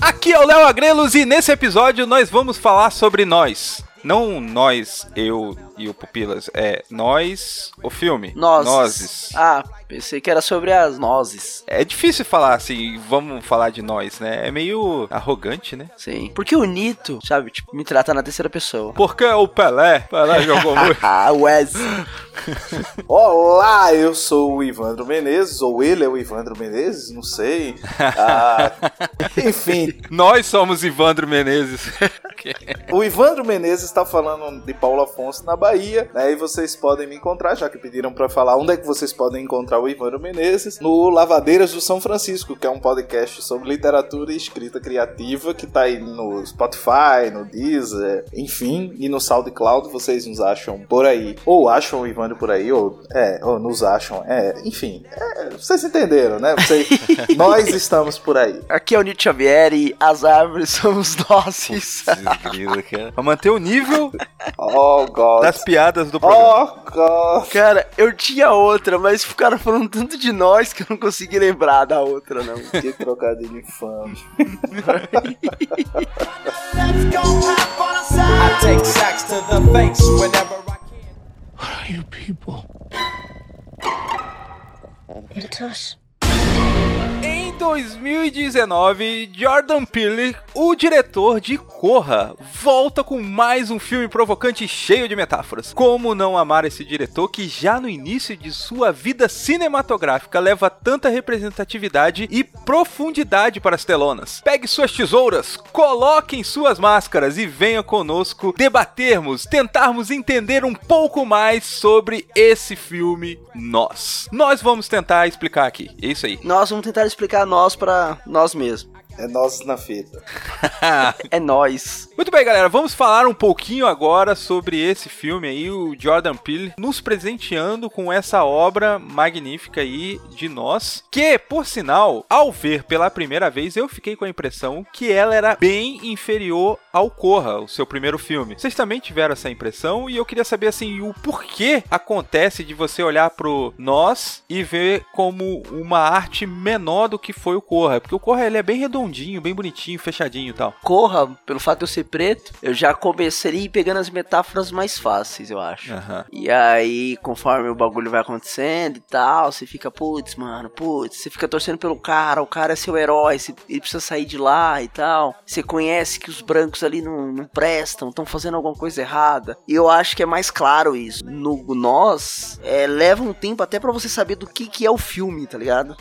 Aqui é o Léo Agrelos e nesse episódio nós vamos falar sobre nós. Não nós, eu e o Pupilas, é nós, o filme. Nozes. Nozes. Ah, pensei que era sobre as nozes. É difícil falar assim, vamos falar de nós, né? É meio arrogante, né? Sim. Porque o Nito, sabe, tipo, me trata na terceira pessoa. Porque o Pelé, Pelé jogou muito. Ah, Wes. Olá, eu sou o Ivandro Menezes, ou ele é o Ivandro Menezes, não sei. Ah, enfim, Nós somos Ivandro Menezes. o Ivandro Menezes está falando de Paulo Afonso na Bahia, né? E vocês podem me encontrar, já que pediram para falar onde é que vocês podem encontrar o Ivandro Menezes, no Lavadeiras do São Francisco, que é um podcast sobre literatura e escrita criativa que tá aí no Spotify, no Deezer, enfim, e no SoundCloud, vocês nos acham por aí. Ou acham o Ivandro por aí, ou, é, ou nos acham, é, enfim, é, vocês entenderam, né? Vocês- nós estamos por aí. Aqui é o Nito Xavier e as árvores somos nós. Pra manter o nível Oh, God. das piadas do programa. Oh, God. Cara, eu tinha outra, mas ficaram falando tanto de nós que eu não consegui lembrar da outra, não. Que trocadilho infame. I take sacks to the face whenever I can. Em 2019, Jordan Peele, o diretor de Corra, volta com mais um filme provocante cheio de metáforas. Como não amar esse diretor que já no início de sua vida cinematográfica leva tanta representatividade e profundidade para as telonas? Pegue suas tesouras, coloquem suas máscaras e venha conosco debatermos, tentarmos entender um pouco mais sobre esse filme Nós. Nós vamos tentar explicar aqui. É isso aí. Nós vamos tentar explicar nós pra nós mesmos. É nós na fita. É nós. Muito bem, galera, vamos falar um pouquinho agora sobre esse filme aí, o Jordan Peele nos presenteando com essa obra magnífica aí de nós, que, por sinal, ao ver pela primeira vez, eu fiquei com a impressão que ela era bem inferior ao Corra, o seu primeiro filme. Vocês também tiveram essa impressão e eu queria saber assim, o porquê acontece de você olhar pro nós e ver como uma arte menor do que foi o Corra, porque o Corra ele é bem redondinho, bem bonitinho, fechadinho e tal. Corra, pelo fato de eu ser preto, eu já comecei pegando as metáforas mais fáceis, eu acho. Aham. E aí, conforme o bagulho vai acontecendo e tal, você fica, putz, mano, putz, você fica torcendo pelo cara, o cara é seu herói, você- ele precisa sair de lá e tal. Você conhece que os brancos ali não, não prestam, estão fazendo alguma coisa errada. E eu acho que é mais claro isso. No Nós, é, leva um tempo até pra você saber do que, que é o filme, tá ligado?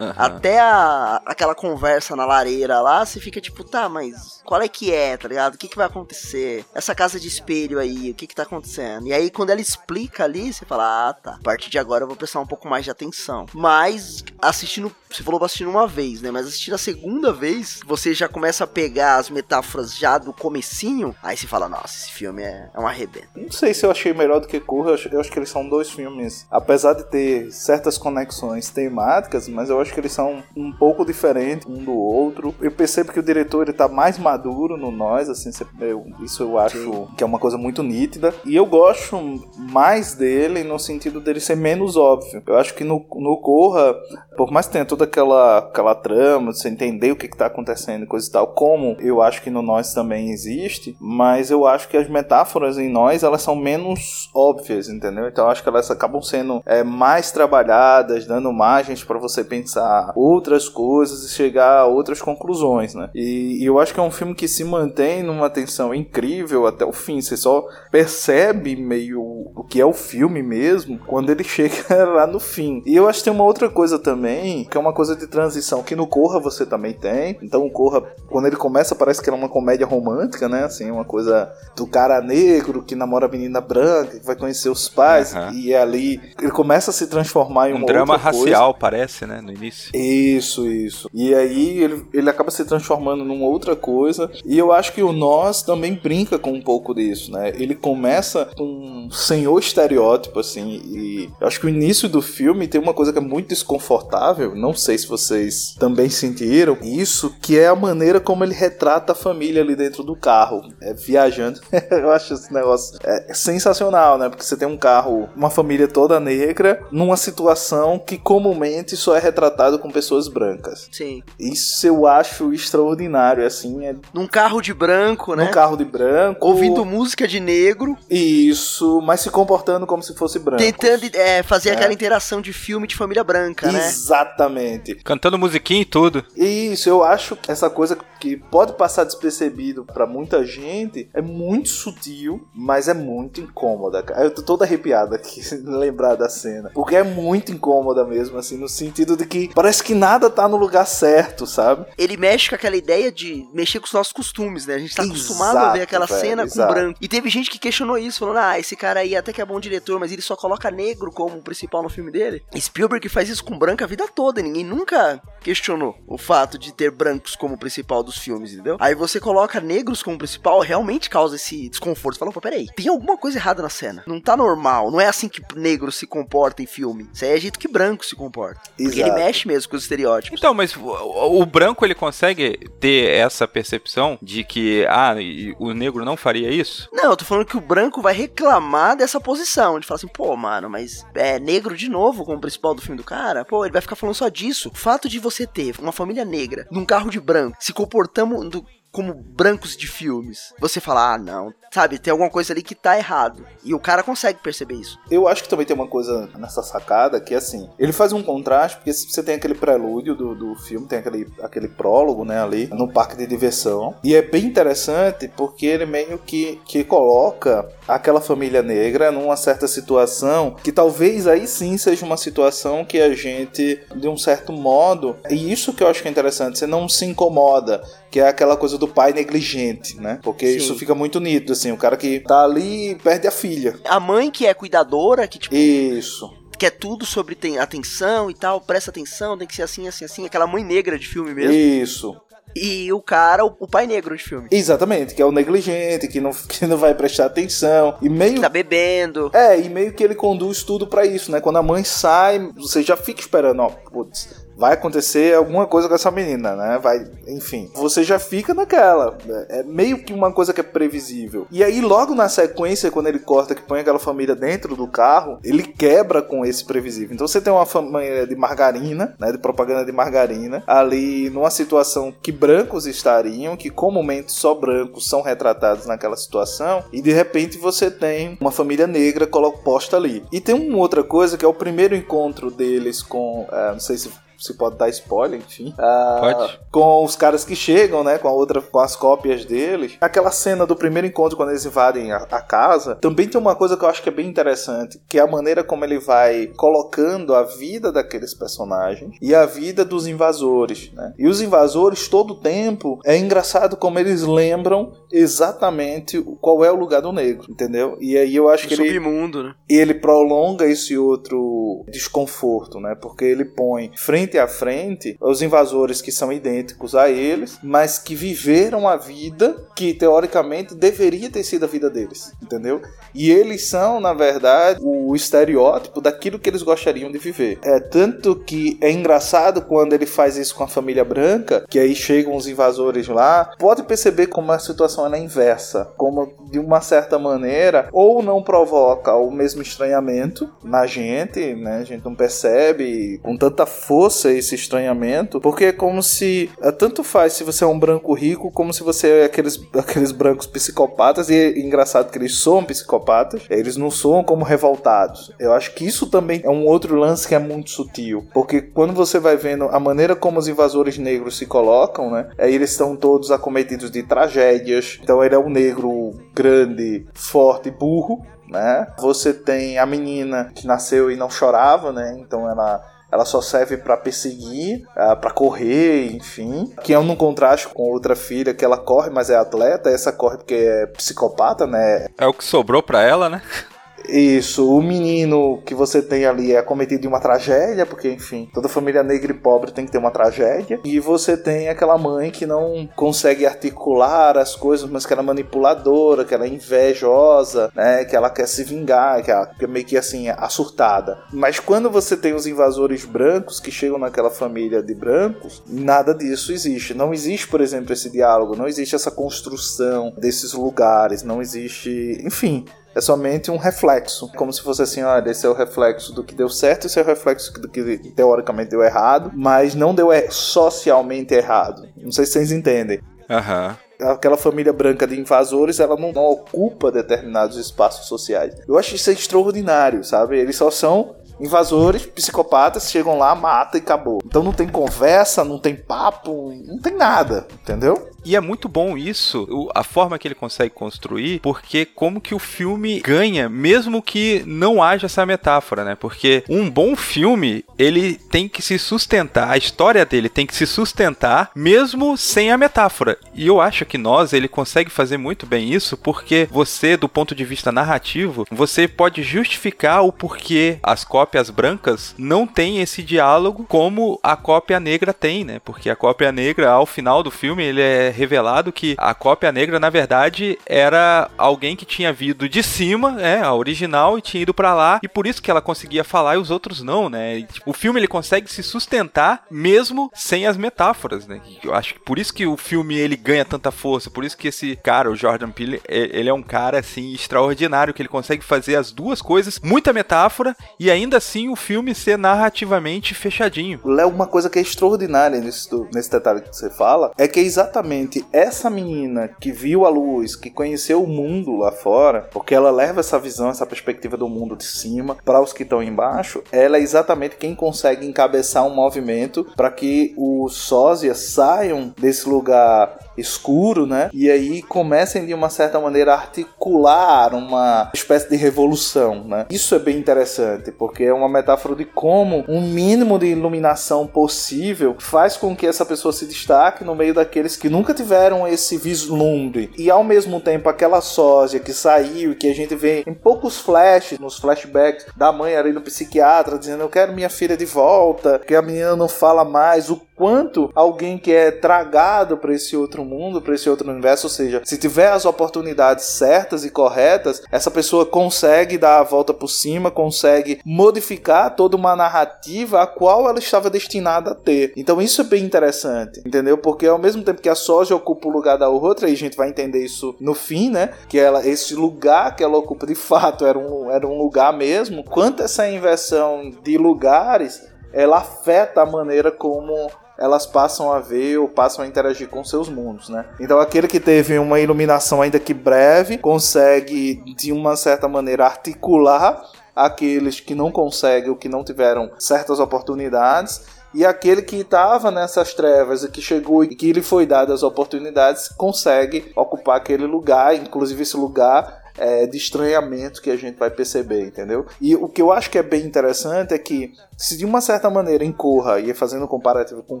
Até a, aquela conversa na lareira lá, você fica tipo, tá, mas qual é que é, tá ligado? O que, que vai acontecer? Essa casa de espelho aí, o que que tá acontecendo? E aí, quando ela explica ali, você fala, ah, tá. A partir de agora eu vou prestar um pouco mais de atenção. Mas, assistindo, você falou pra assistir uma vez, né? Mas assistindo a segunda vez, você já começa a pegar as metáforas já do comecinho, aí você fala, nossa, esse filme é, é um arrebento. Não sei se eu achei melhor do que Corra, eu acho, eu acho que eles são dois filmes, apesar de ter certas conexões temáticas, mas eu acho que eles são um pouco diferentes um do outro. Eu percebo que o diretor ele tá mais maduro no Nós, assim, eu- isso eu acho que é uma coisa muito nítida. E eu gosto mais dele no sentido dele ser menos óbvio. Eu acho que no, no Corra, por mais que tenha toda aquela, aquela trama, você entender o que, que tá acontecendo e coisa e tal, como eu acho que no Nós também existe, mas eu acho que as metáforas em Nós, elas são menos óbvias, entendeu? Então eu acho que elas acabam sendo é, mais trabalhadas, dando margens para você pensar outras coisas e chegar a outras conclusões, né? E, e eu acho que é um filme que se mantém numa tensão incrível até o fim. Você só percebe meio o que é o filme mesmo, quando ele chega lá no fim. E eu acho que tem uma outra coisa também, que é uma coisa de transição, que no Corra você também tem. Então o Corra, quando ele começa, parece que é uma comédia romântica, né? Assim, uma coisa do cara negro que namora a menina branca, que vai conhecer os pais, Aham. e é ali ele começa a se transformar em Um drama outra coisa. racial, parece, né? No início. Isso, isso. E aí ele, ele acaba se transformando numa outra coisa. E eu acho que o Nós também brinca com um pouco disso, né? Ele começa com um senhor estereótipo, assim. E eu acho que o início do filme tem uma coisa que é muito desconfortável. Não sei se vocês também sentiram isso, que é a maneira como ele retrata a família ali dentro do carro, é, viajando. eu acho esse negócio é, sensacional, né? Porque você tem um carro, uma família toda negra, numa situação que comumente só é retratado com pessoas brancas. Sim. Isso eu acho extraordinário, assim, é Num carro de branco, né? no carro de branco. Ouvindo música de negro, Isso, mas se comportando como se fosse branco. tentando é, fazer É. aquela interação de filme de família branca, né? Exatamente. Cantando musiquinha e tudo. Isso, eu acho que essa coisa que pode passar despercebido pra muita gente é muito sutil, mas é muito incômoda, cara. Eu tô todo arrepiado aqui lembrar da cena, porque é muito incômoda mesmo, assim, no sentido de que parece que nada tá no lugar certo, sabe? Ele mexe com aquela ideia de mexer com os nossos costumes, né? A gente tá Exato, acostumado a ver aquela velho, cena exato. com branco. E teve gente que questionou isso, falando: ah, esse cara aí até que é bom diretor, mas ele só coloca negro como principal no filme dele. Spielberg faz isso com branco a vida toda, e ninguém nunca questionou o fato de ter brancos como principal dos filmes, entendeu? Aí você coloca negros como principal, realmente causa esse desconforto. Você fala, pô, peraí, tem alguma coisa errada na cena. Não tá normal, não é assim que negro se comporta em filme. Isso aí é jeito que branco se comporta. Porque ele Exato. mexe mesmo com os estereótipos. Então, mas o, o branco ele consegue ter essa percepção de que ah, e o negro não faria isso? Não, eu tô falando que o branco vai reclamar dessa posição. De falar assim, pô, mano, mas é negro de novo como principal do filme do cara? Pô, ele vai ficar falando só disso. O fato de você ter uma família negra num carro de branco, se comportando do- como brancos de filmes, você fala, ah, não, sabe, tem alguma coisa ali que tá errado. E o cara consegue perceber isso. Eu acho que também tem uma coisa nessa sacada que assim, ele faz um contraste, porque você tem aquele prelúdio do, do filme, tem aquele, aquele prólogo, né, ali, no parque de diversão. E é bem interessante porque ele meio que, que coloca aquela família negra numa certa situação que talvez aí sim seja uma situação que a gente, de um certo modo, e isso que eu acho que é interessante, você não se incomoda, que é aquela coisa do pai negligente, né? Porque Sim. isso fica muito nítido, assim, o cara que tá ali perde a filha. A mãe que é cuidadora, que tipo, Isso. quer tudo sobre tem atenção e tal, presta atenção, tem que ser assim, assim, assim, aquela mãe negra de filme mesmo. Isso. E o cara, o, o pai negro de filme. Exatamente, que é o negligente, que não, que não vai prestar atenção. E meio. Que tá bebendo. É, e meio que ele conduz tudo pra isso, né? Quando a mãe sai, você já fica esperando, ó, putz, vai acontecer alguma coisa com essa menina, né? Vai, enfim. Você já fica naquela. É meio que uma coisa que é previsível. E aí, logo na sequência, quando ele corta que põe aquela família dentro do carro, ele quebra com esse previsível. Então você tem uma família de margarina, né? De propaganda de margarina, ali numa situação que brancos estariam, que comumente só brancos são retratados naquela situação, e de repente você tem uma família negra posta ali. E tem uma outra coisa que é o primeiro encontro deles com. eh, não sei se se pode dar spoiler, enfim. Ah, Pode. Com os caras que chegam, né? Com a outra, com as cópias deles. Aquela cena do primeiro encontro quando eles invadem a, a casa. Também tem uma coisa que eu acho que é bem interessante, que é a maneira como ele vai colocando a vida daqueles personagens e a vida dos invasores, né? E os invasores todo o tempo é engraçado como eles lembram exatamente qual é o lugar do negro, entendeu? E aí eu acho que ele submundo, né? e ele prolonga esse outro desconforto, né? Porque ele põe frente a frente os invasores que são idênticos a eles, mas que viveram a vida que teoricamente deveria ter sido a vida deles, entendeu? E eles são, na verdade, o estereótipo daquilo que eles gostariam de viver. É tanto que é engraçado quando ele faz isso com a família branca, que aí chegam os invasores lá, pode perceber como a situação é inversa, como de uma certa maneira ou não provoca o mesmo estranhamento na gente, né? A gente não percebe com tanta força esse estranhamento, porque é como se é, tanto faz se você é um branco rico como se você é aqueles, aqueles brancos psicopatas e é engraçado que eles soam psicopatas, eles não soam como revoltados. Eu acho que isso também é um outro lance que é muito sutil, porque quando você vai vendo a maneira como os invasores negros se colocam, né? Aí eles estão todos acometidos de tragédias. Então ele é um negro grande, forte, burro. né? Você tem a menina que nasceu e não chorava, né? Então ela ela só serve para perseguir, uh, para correr, enfim. Que é um contraste com outra filha que ela corre, mas é atleta. Essa corre porque é psicopata, né? É o que sobrou pra ela, né? Isso, o menino que você tem ali é cometido de uma tragédia, porque enfim, toda família negra e pobre tem que ter uma tragédia. E você tem aquela mãe que não consegue articular as coisas, mas que ela é manipuladora, que ela é invejosa, né? Que ela quer se vingar, que que é meio que assim, assurtada. Mas quando você tem os invasores brancos que chegam naquela família de brancos, nada disso existe. Não existe, por exemplo, esse diálogo, não existe essa construção desses lugares, não existe. Enfim, é somente um reflexo. Como se fosse assim, olha, esse é o reflexo do que deu certo, esse é o reflexo do que teoricamente deu errado, mas não deu é socialmente errado. Não sei se vocês entendem. Aham. Aquela família branca de invasores, ela não, não ocupa determinados espaços sociais. Eu acho isso extraordinário, sabe? Eles só são invasores, psicopatas, chegam lá, mata e acabou. Então não tem conversa, não tem papo, não tem nada, entendeu? E é muito bom isso, a forma que ele consegue construir, porque como que o filme ganha, mesmo que não haja essa metáfora, né? Porque um bom filme, ele tem que se sustentar, a história dele tem que se sustentar, mesmo sem a metáfora. E eu acho que nós, ele consegue fazer muito bem isso, porque você, do ponto de vista narrativo, você pode justificar o porquê as cópias brancas não têm esse diálogo como a cópia negra tem, né? Porque a cópia negra, ao final do filme, ele é revelado que a cópia negra, na verdade, era alguém que tinha vindo de cima, né? A original, e tinha ido pra lá, e por isso que ela conseguia falar e os outros não, né? E, tipo, o filme ele consegue se sustentar mesmo sem as metáforas, né? E Eu acho que por isso que o filme ele ganha tanta força, por isso que esse cara, o Jordan Peele, ele é um cara assim extraordinário que ele consegue fazer as duas coisas, muita metáfora e ainda assim o filme ser narrativamente fechadinho. Léo, uma coisa que é extraordinária nesse, nesse detalhe que você fala é que é exatamente essa menina que viu a luz, que conheceu o mundo lá fora, porque ela leva essa visão, essa perspectiva do mundo de cima para os que estão embaixo, ela é exatamente quem consegue encabeçar um movimento para que os sósias saiam desse lugar escuro, né? E aí comecem de uma certa maneira a articular uma espécie de revolução, né? Isso é bem interessante, porque é uma metáfora de como um mínimo de iluminação possível faz com que essa pessoa se destaque no meio daqueles que nunca tiveram esse vislumbre. E ao mesmo tempo aquela sósia que saiu que a gente vê em poucos flashes, nos flashbacks da mãe ali no psiquiatra dizendo eu quero minha filha de volta, que a menina não fala mais, o quanto alguém que é tragado para esse outro mundo, para esse outro universo, ou seja, se tiver as oportunidades certas e corretas, essa pessoa consegue dar a volta por cima, consegue modificar toda uma narrativa a qual ela estava destinada a ter. Então isso é bem interessante, entendeu? Porque ao mesmo tempo que a soja ocupa o lugar da outra, e a gente vai entender isso no fim, né? Que ela, esse lugar que ela ocupa de fato era um, era um lugar mesmo. Quanto essa inversão de lugares ela afeta a maneira como elas passam a ver ou passam a interagir com seus mundos, né? Então aquele que teve uma iluminação ainda que breve consegue de uma certa maneira articular aqueles que não conseguem ou que não tiveram certas oportunidades e aquele que estava nessas trevas e que chegou e que lhe foi dado as oportunidades consegue ocupar aquele lugar, inclusive esse lugar é, de estranhamento que a gente vai perceber, entendeu? E o que eu acho que é bem interessante é que se de uma certa maneira em Corra, e fazendo um comparativo com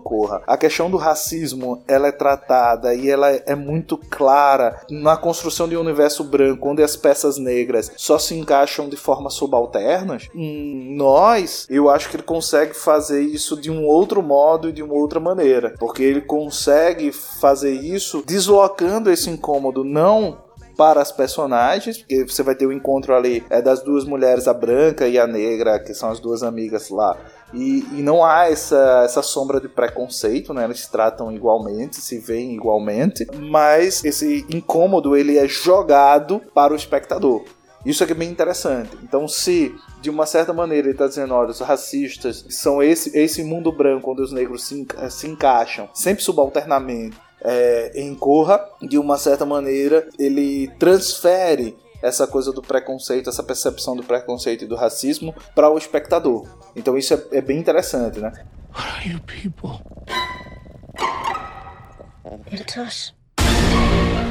Corra, a questão do racismo ela é tratada e ela é muito clara na construção de um universo branco onde as peças negras só se encaixam de forma subalternas, em nós, eu acho que ele consegue fazer isso de um outro modo e de uma outra maneira, porque ele consegue fazer isso deslocando esse incômodo não para as personagens, porque você vai ter o encontro ali é, das duas mulheres, a branca e a negra, que são as duas amigas lá. E, e não há essa, essa sombra de preconceito, né? Eles se tratam igualmente, se veem igualmente, mas esse incômodo ele é jogado para o espectador. Isso é bem interessante. Então, se de uma certa maneira ele está dizendo, olha, os racistas são esse, esse mundo branco onde os negros se, se encaixam, sempre subalternamente, é, em Corra, de uma certa maneira, ele transfere essa coisa do preconceito, essa percepção do preconceito e do racismo para o espectador. Então isso é, é bem interessante, né? What are you people? It's us.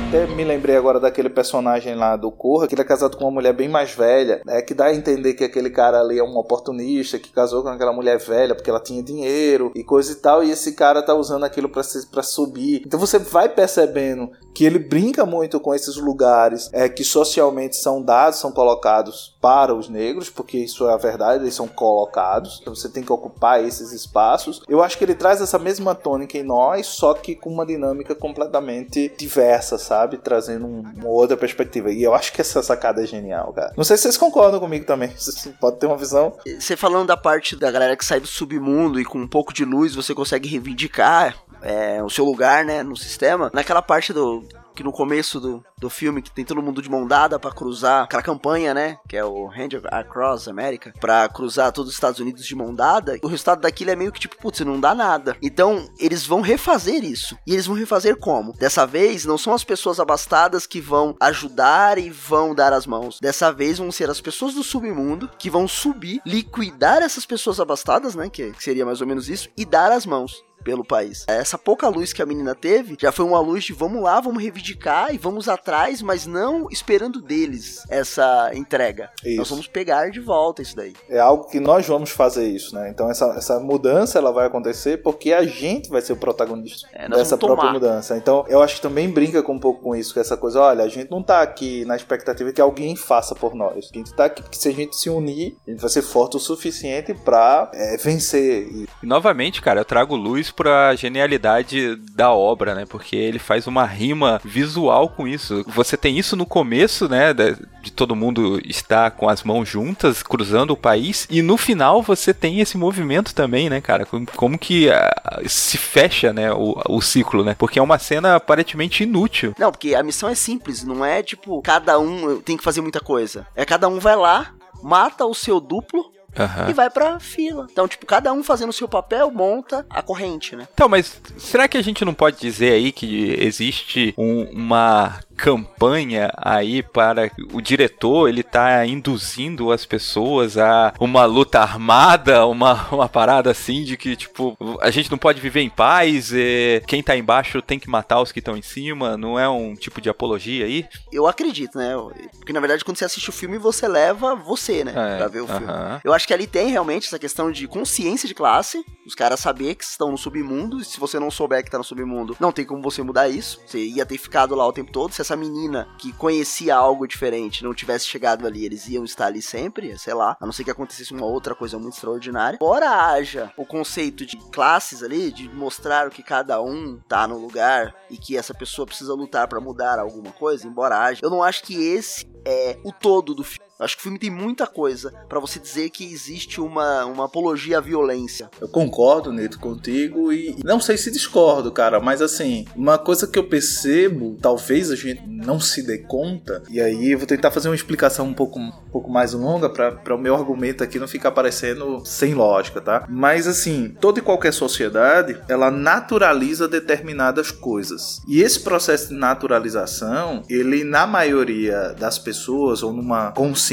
Até me lembrei agora daquele personagem lá do Corra, que ele é casado com uma mulher bem mais velha, né? Que dá a entender que aquele cara ali é um oportunista, que casou com aquela mulher velha porque ela tinha dinheiro e coisa e tal, e esse cara tá usando aquilo pra subir. Então você vai percebendo que ele brinca muito com esses lugares é, que socialmente são dados, são colocados para os negros, porque isso é a verdade, eles são colocados, então você tem que ocupar esses espaços. Eu acho que ele traz essa mesma tônica em nós, só que com uma dinâmica completamente diversa, sabe? Trazendo um- uma outra perspectiva. E eu acho que essa sacada é genial, cara. Não sei se vocês concordam comigo também. Vocês podem ter uma visão. Você falando da parte da galera que sai do submundo e com um pouco de luz você consegue reivindicar é, o seu lugar, né, no sistema. Naquela parte do que no começo do, do filme que tem todo mundo de mão dada pra cruzar aquela campanha, né, que é o Hand Across America, pra cruzar todos os Estados Unidos de mão dada. O resultado daquilo é meio que tipo, putz, não dá nada. Então, eles vão refazer isso. E eles vão refazer como? Dessa vez não são as pessoas abastadas que vão ajudar e vão dar as mãos. Dessa vez vão ser as pessoas do submundo que vão subir, liquidar essas pessoas abastadas, né, que que seria mais ou menos isso, e dar as mãos pelo país. Essa pouca luz que a menina teve já foi uma luz de vamos lá, vamos reivindicar e vamos atrás, mas não esperando deles essa entrega. Isso. Nós vamos pegar de volta isso daí. É algo que nós vamos fazer isso, né? Então essa, essa mudança ela vai acontecer porque a gente vai ser o protagonista É, dessa própria mudança. Então eu acho que também brinca com um pouco com isso, com essa coisa, olha, a gente não tá aqui na expectativa que alguém faça por nós. A gente tá aqui porque se a gente se unir, a gente vai ser forte o suficiente pra é, vencer. E E novamente, cara, eu trago luz pra genialidade da obra, né? Porque ele faz uma rima visual com isso. Você tem isso no começo, né? De todo mundo estar com as mãos juntas, cruzando o país. E no final você tem esse movimento também, né, cara? Como, como que ah, se fecha, né? O, o ciclo, né? Porque é uma cena aparentemente inútil. Não, porque a missão é simples, não é tipo cada um tem que fazer muita coisa. É cada um vai lá, mata o seu duplo Aham. e vai pra fila. Então, tipo, cada um fazendo o seu papel, monta a corrente, né? Então, mas será que a gente não pode dizer aí que existe um- uma campanha aí para o diretor ele tá induzindo as pessoas a uma luta armada, uma, uma parada assim de que tipo a gente não pode viver em paz, e quem tá embaixo tem que matar os que estão em cima, não é um tipo de apologia aí? Eu acredito, né? Porque na verdade, quando você assiste o filme, você leva você, né? É, pra ver o filme. aham. Eu acho que ali tem realmente essa questão de consciência de classe, os caras saber que estão no submundo, e se você não souber que tá no submundo, não tem como você mudar isso. Você ia ter ficado lá o tempo todo. Se essa menina que conhecia algo diferente não tivesse chegado ali, eles iam estar ali sempre, sei lá, a não ser que acontecesse uma outra coisa muito extraordinária. Embora haja o conceito de classes ali, de mostrar o que cada um tá no lugar e que essa pessoa precisa lutar pra mudar alguma coisa, embora haja, eu não acho que esse é o todo do filme. Acho que o filme tem muita coisa pra você dizer que existe uma, uma apologia à violência. Eu concordo, Neto, contigo e não sei se discordo, cara, mas assim, uma coisa que eu percebo, talvez a gente não se dê conta, e aí eu vou tentar fazer uma explicação um pouco, um pouco mais longa para o meu argumento aqui não ficar parecendo sem lógica, tá? Mas assim, toda e qualquer sociedade, ela naturaliza determinadas coisas. E esse processo de naturalização, ele na maioria das pessoas ou numa consciência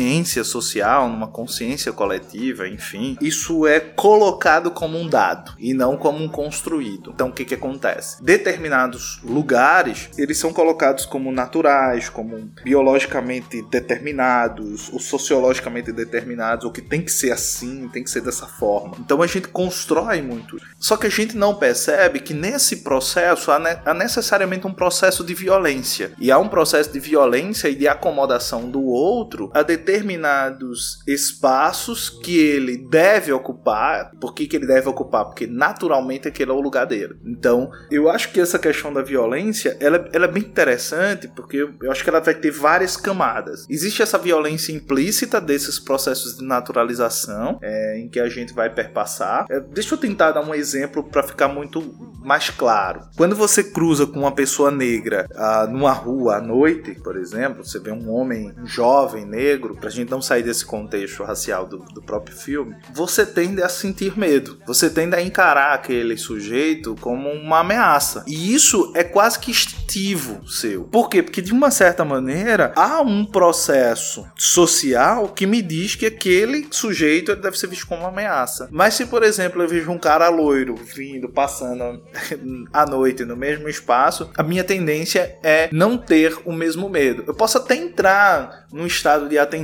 social, numa consciência coletiva, enfim, isso é colocado como um dado e não como um construído. Então o que que acontece? Determinados lugares, eles são colocados como naturais, como biologicamente determinados, ou sociologicamente determinados, ou que tem que ser assim, tem que ser dessa forma. Então a gente constrói muito. Só que a gente não percebe que nesse processo há necessariamente um processo de violência. E há um processo de violência e de acomodação do outro a determinados espaços que ele deve ocupar. Por que, que ele deve ocupar? Porque naturalmente aquele é o lugar dele. Então, eu acho que essa questão da violência, ela, ela é bem interessante, porque eu, acho que ela vai ter várias camadas. Existe essa violência implícita desses processos de naturalização, é, em que a gente vai perpassar. É, deixa eu tentar dar um exemplo para ficar muito mais claro. Quando você cruza com uma pessoa negra ah, numa rua à noite, por exemplo, você vê um homem homem, um jovem negro, pra gente não sair desse contexto racial do, do próprio filme, você tende a sentir medo. Você tende a encarar aquele sujeito como uma ameaça. E isso é quase que instintivo seu. Por quê? Porque de uma certa maneira há um processo social que me diz que aquele sujeito deve ser visto como uma ameaça. Mas se, por exemplo, eu vejo um cara loiro vindo, passando à noite no mesmo espaço, a minha tendência é não ter o mesmo medo. Eu posso até entrar num estado de atenção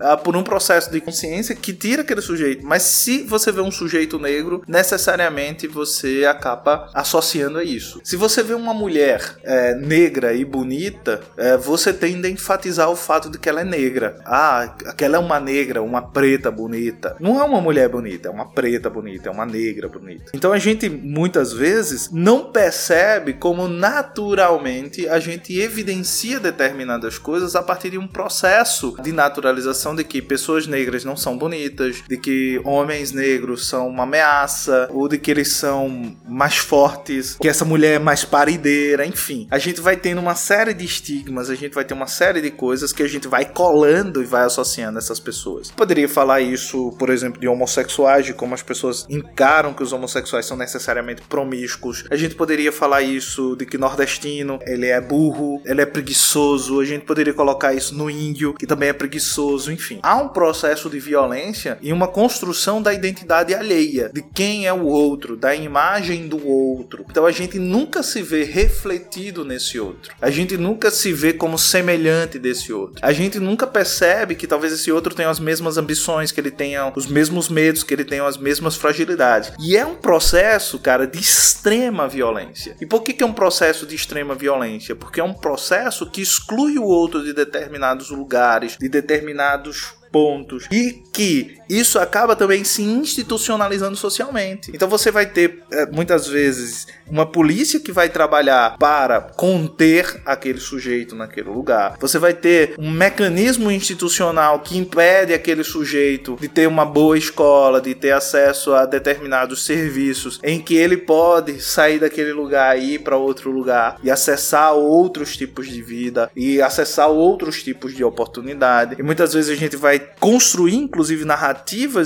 ah, por um processo de consciência que tira aquele sujeito, mas se você vê um sujeito negro, necessariamente você acaba associando a isso. Se você vê uma mulher é, negra e bonita, é, você tende a enfatizar o fato de que ela é negra. Ah, aquela é uma negra, uma preta bonita. Não é uma mulher bonita, é uma preta bonita, é uma negra bonita. Então a gente muitas vezes não percebe como naturalmente a gente evidencia determinadas coisas a partir de um processo de naturalização de que pessoas negras não são bonitas, de que homens negros são uma ameaça, ou de que eles são mais fortes, que essa mulher é mais parideira, enfim. A gente vai tendo uma série de estigmas, a gente vai ter uma série de coisas que a gente vai colando e vai associando essas pessoas. Poderia falar isso, por exemplo, de homossexuais, de como as pessoas encaram que os homossexuais são necessariamente promíscuos. A gente poderia falar isso de que nordestino, ele é burro, ele é preguiçoso. A gente poderia colocar isso no índio, que também é preguiçoso, enfim. Há um processo de violência e uma construção da identidade alheia, de quem é o outro, da imagem do outro. Então a gente nunca se vê refletido nesse outro. A gente nunca se vê como semelhante desse outro. A gente nunca percebe que talvez esse outro tenha as mesmas ambições, que ele tenha os mesmos medos, que ele tenha as mesmas fragilidades. E é um processo, cara, de extrema violência. E por que, que é um processo de extrema violência? Porque é um processo que exclui o outro de determinados lugares, de determinados pontos. E que isso acaba também se institucionalizando socialmente. Então você vai ter é, muitas vezes uma polícia que vai trabalhar para conter aquele sujeito naquele lugar. Você vai ter um mecanismo institucional que impede aquele sujeito de ter uma boa escola, de ter acesso a determinados serviços, em que ele pode sair daquele lugar e ir para outro lugar e acessar outros tipos de vida e acessar outros tipos de oportunidade. E muitas vezes a gente vai construir, inclusive, narrativas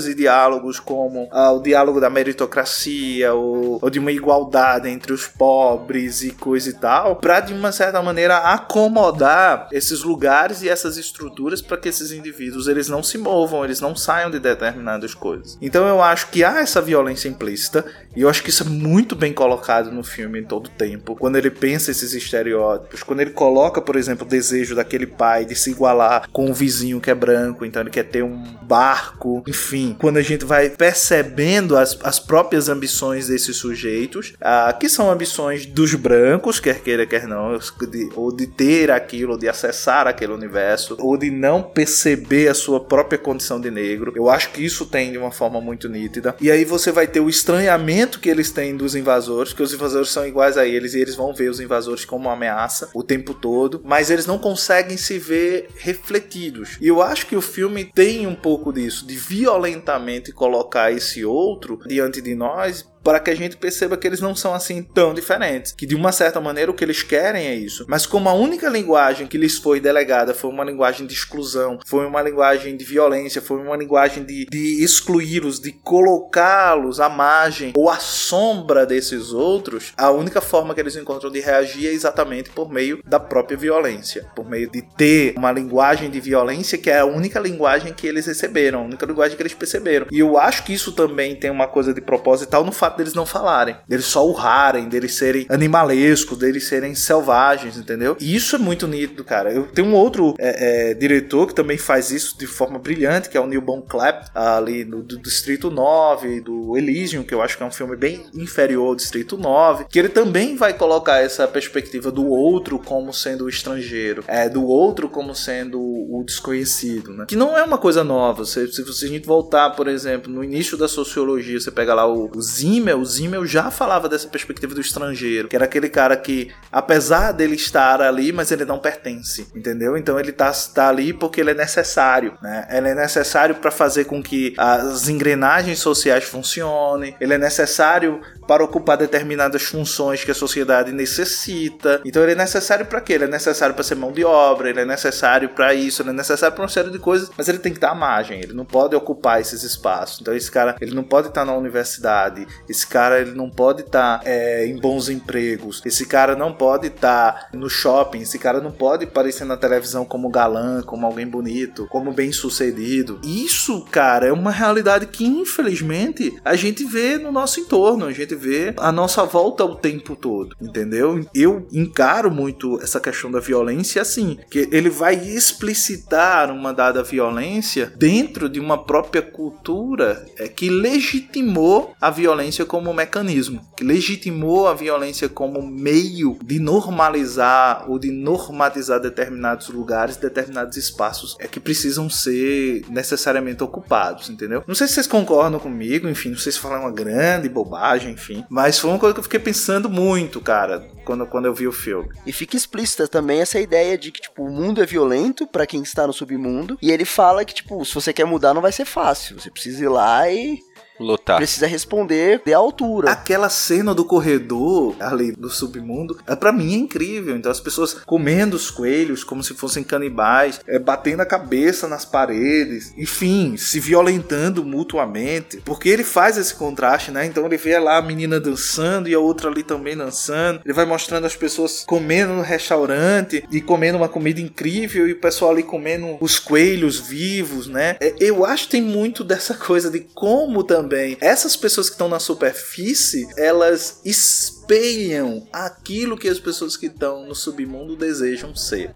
e diálogos como ah, o diálogo da meritocracia ou, ou, de uma igualdade entre os pobres e coisa e tal, para de uma certa maneira acomodar esses lugares e essas estruturas para que esses indivíduos eles não se movam, eles não saiam de determinadas coisas. Então eu acho que há essa violência implícita e eu acho que isso é muito bem colocado no filme em todo tempo. Quando ele pensa esses estereótipos, quando ele coloca, por exemplo, o desejo daquele pai de se igualar com o vizinho que é branco, então ele quer ter um barco, enfim. Quando a gente vai percebendo as, as próprias ambições desses sujeitos, ah, que são ambições dos brancos, quer queira, quer não, de, ou de ter aquilo, ou de acessar aquele universo, ou de não perceber a sua própria condição de negro. Eu acho que isso tem de uma forma muito nítida. E aí você vai ter o estranhamento que eles têm dos invasores, que os invasores são iguais a eles e eles vão ver os invasores como uma ameaça o tempo todo, mas eles não conseguem se ver refletidos. E eu acho que o filme tem um pouco disso, de violentamente colocar esse outro diante de nós para que a gente perceba que eles não são assim tão diferentes. Que de uma certa maneira o que eles querem é isso. Mas como a única linguagem que lhes foi delegada foi uma linguagem de exclusão, foi uma linguagem de violência, foi uma linguagem de, de excluí-los, de colocá-los à margem ou à sombra desses outros, a única forma que eles encontram de reagir é exatamente por meio da própria violência, por meio de ter uma linguagem de violência que é a única linguagem que eles receberam, a única linguagem que eles perceberam. E eu acho que isso também tem uma coisa de proposital no fato deles não falarem, deles só urrarem, deles serem animalescos, deles serem selvagens, entendeu? E isso é muito nítido, cara. Eu tenho um outro é, é, diretor que também faz isso de forma brilhante, que é o Neil Blomkamp, ali no do Distrito 9, do Elysium, que eu acho que é um filme bem inferior ao Distrito 9, que ele também vai colocar essa perspectiva do outro como sendo o estrangeiro, é, do outro como sendo o desconhecido, né? Que não é uma coisa nova. Se, se, se a gente voltar, por exemplo, no início da sociologia, você pega lá o, o Zimmel, Zimmel já falava dessa perspectiva do estrangeiro, que era aquele cara que, apesar dele estar ali, mas ele não pertence, entendeu? Então ele tá, tá ali porque ele é necessário, né? Ele é necessário para fazer com que as engrenagens sociais funcionem, ele é necessário para ocupar determinadas funções que a sociedade necessita. Então ele é necessário para quê? Ele é necessário para ser mão de obra, ele é necessário para isso, ele é necessário para uma série de coisas, mas ele tem que dar à margem, ele não pode ocupar esses espaços. Então esse cara, ele não pode estar na universidade, esse cara ele não pode estar é, em bons empregos, esse cara não pode estar no shopping, esse cara não pode aparecer na televisão como galã, como alguém bonito, como bem sucedido. Isso, cara, é uma realidade que infelizmente a gente vê no nosso entorno, a gente vê a nossa volta o tempo todo, entendeu? Eu encaro muito essa questão da violência assim, que ele vai explicitar uma dada violência dentro de uma própria cultura é, que legitimou a violência como mecanismo, que legitimou a violência como meio de normalizar ou de normatizar determinados lugares, determinados espaços é que precisam ser necessariamente ocupados, entendeu? Não sei se vocês concordam comigo, enfim, não sei se falar uma grande bobagem, enfim, mas foi uma coisa que eu fiquei pensando muito, cara, quando, quando eu vi o filme. E fica explícita também essa ideia de que, tipo, o mundo é violento para quem está no submundo. E ele fala que, tipo, se você quer mudar, não vai ser fácil. Você precisa ir lá e Lutar. precisa responder de altura. Aquela cena do corredor ali do submundo, é, para mim é incrível. Então as pessoas comendo os coelhos como se fossem canibais, é, batendo a cabeça nas paredes, enfim, se violentando mutuamente. Porque ele faz esse contraste, né? Então ele vê lá a menina dançando e a outra ali também dançando. Ele vai mostrando as pessoas comendo no restaurante e comendo uma comida incrível e o pessoal ali comendo os coelhos vivos, né? É, Eu acho que tem muito dessa coisa de como também essas pessoas que estão na superfície, elas espelham aquilo que as pessoas que estão no submundo desejam ser.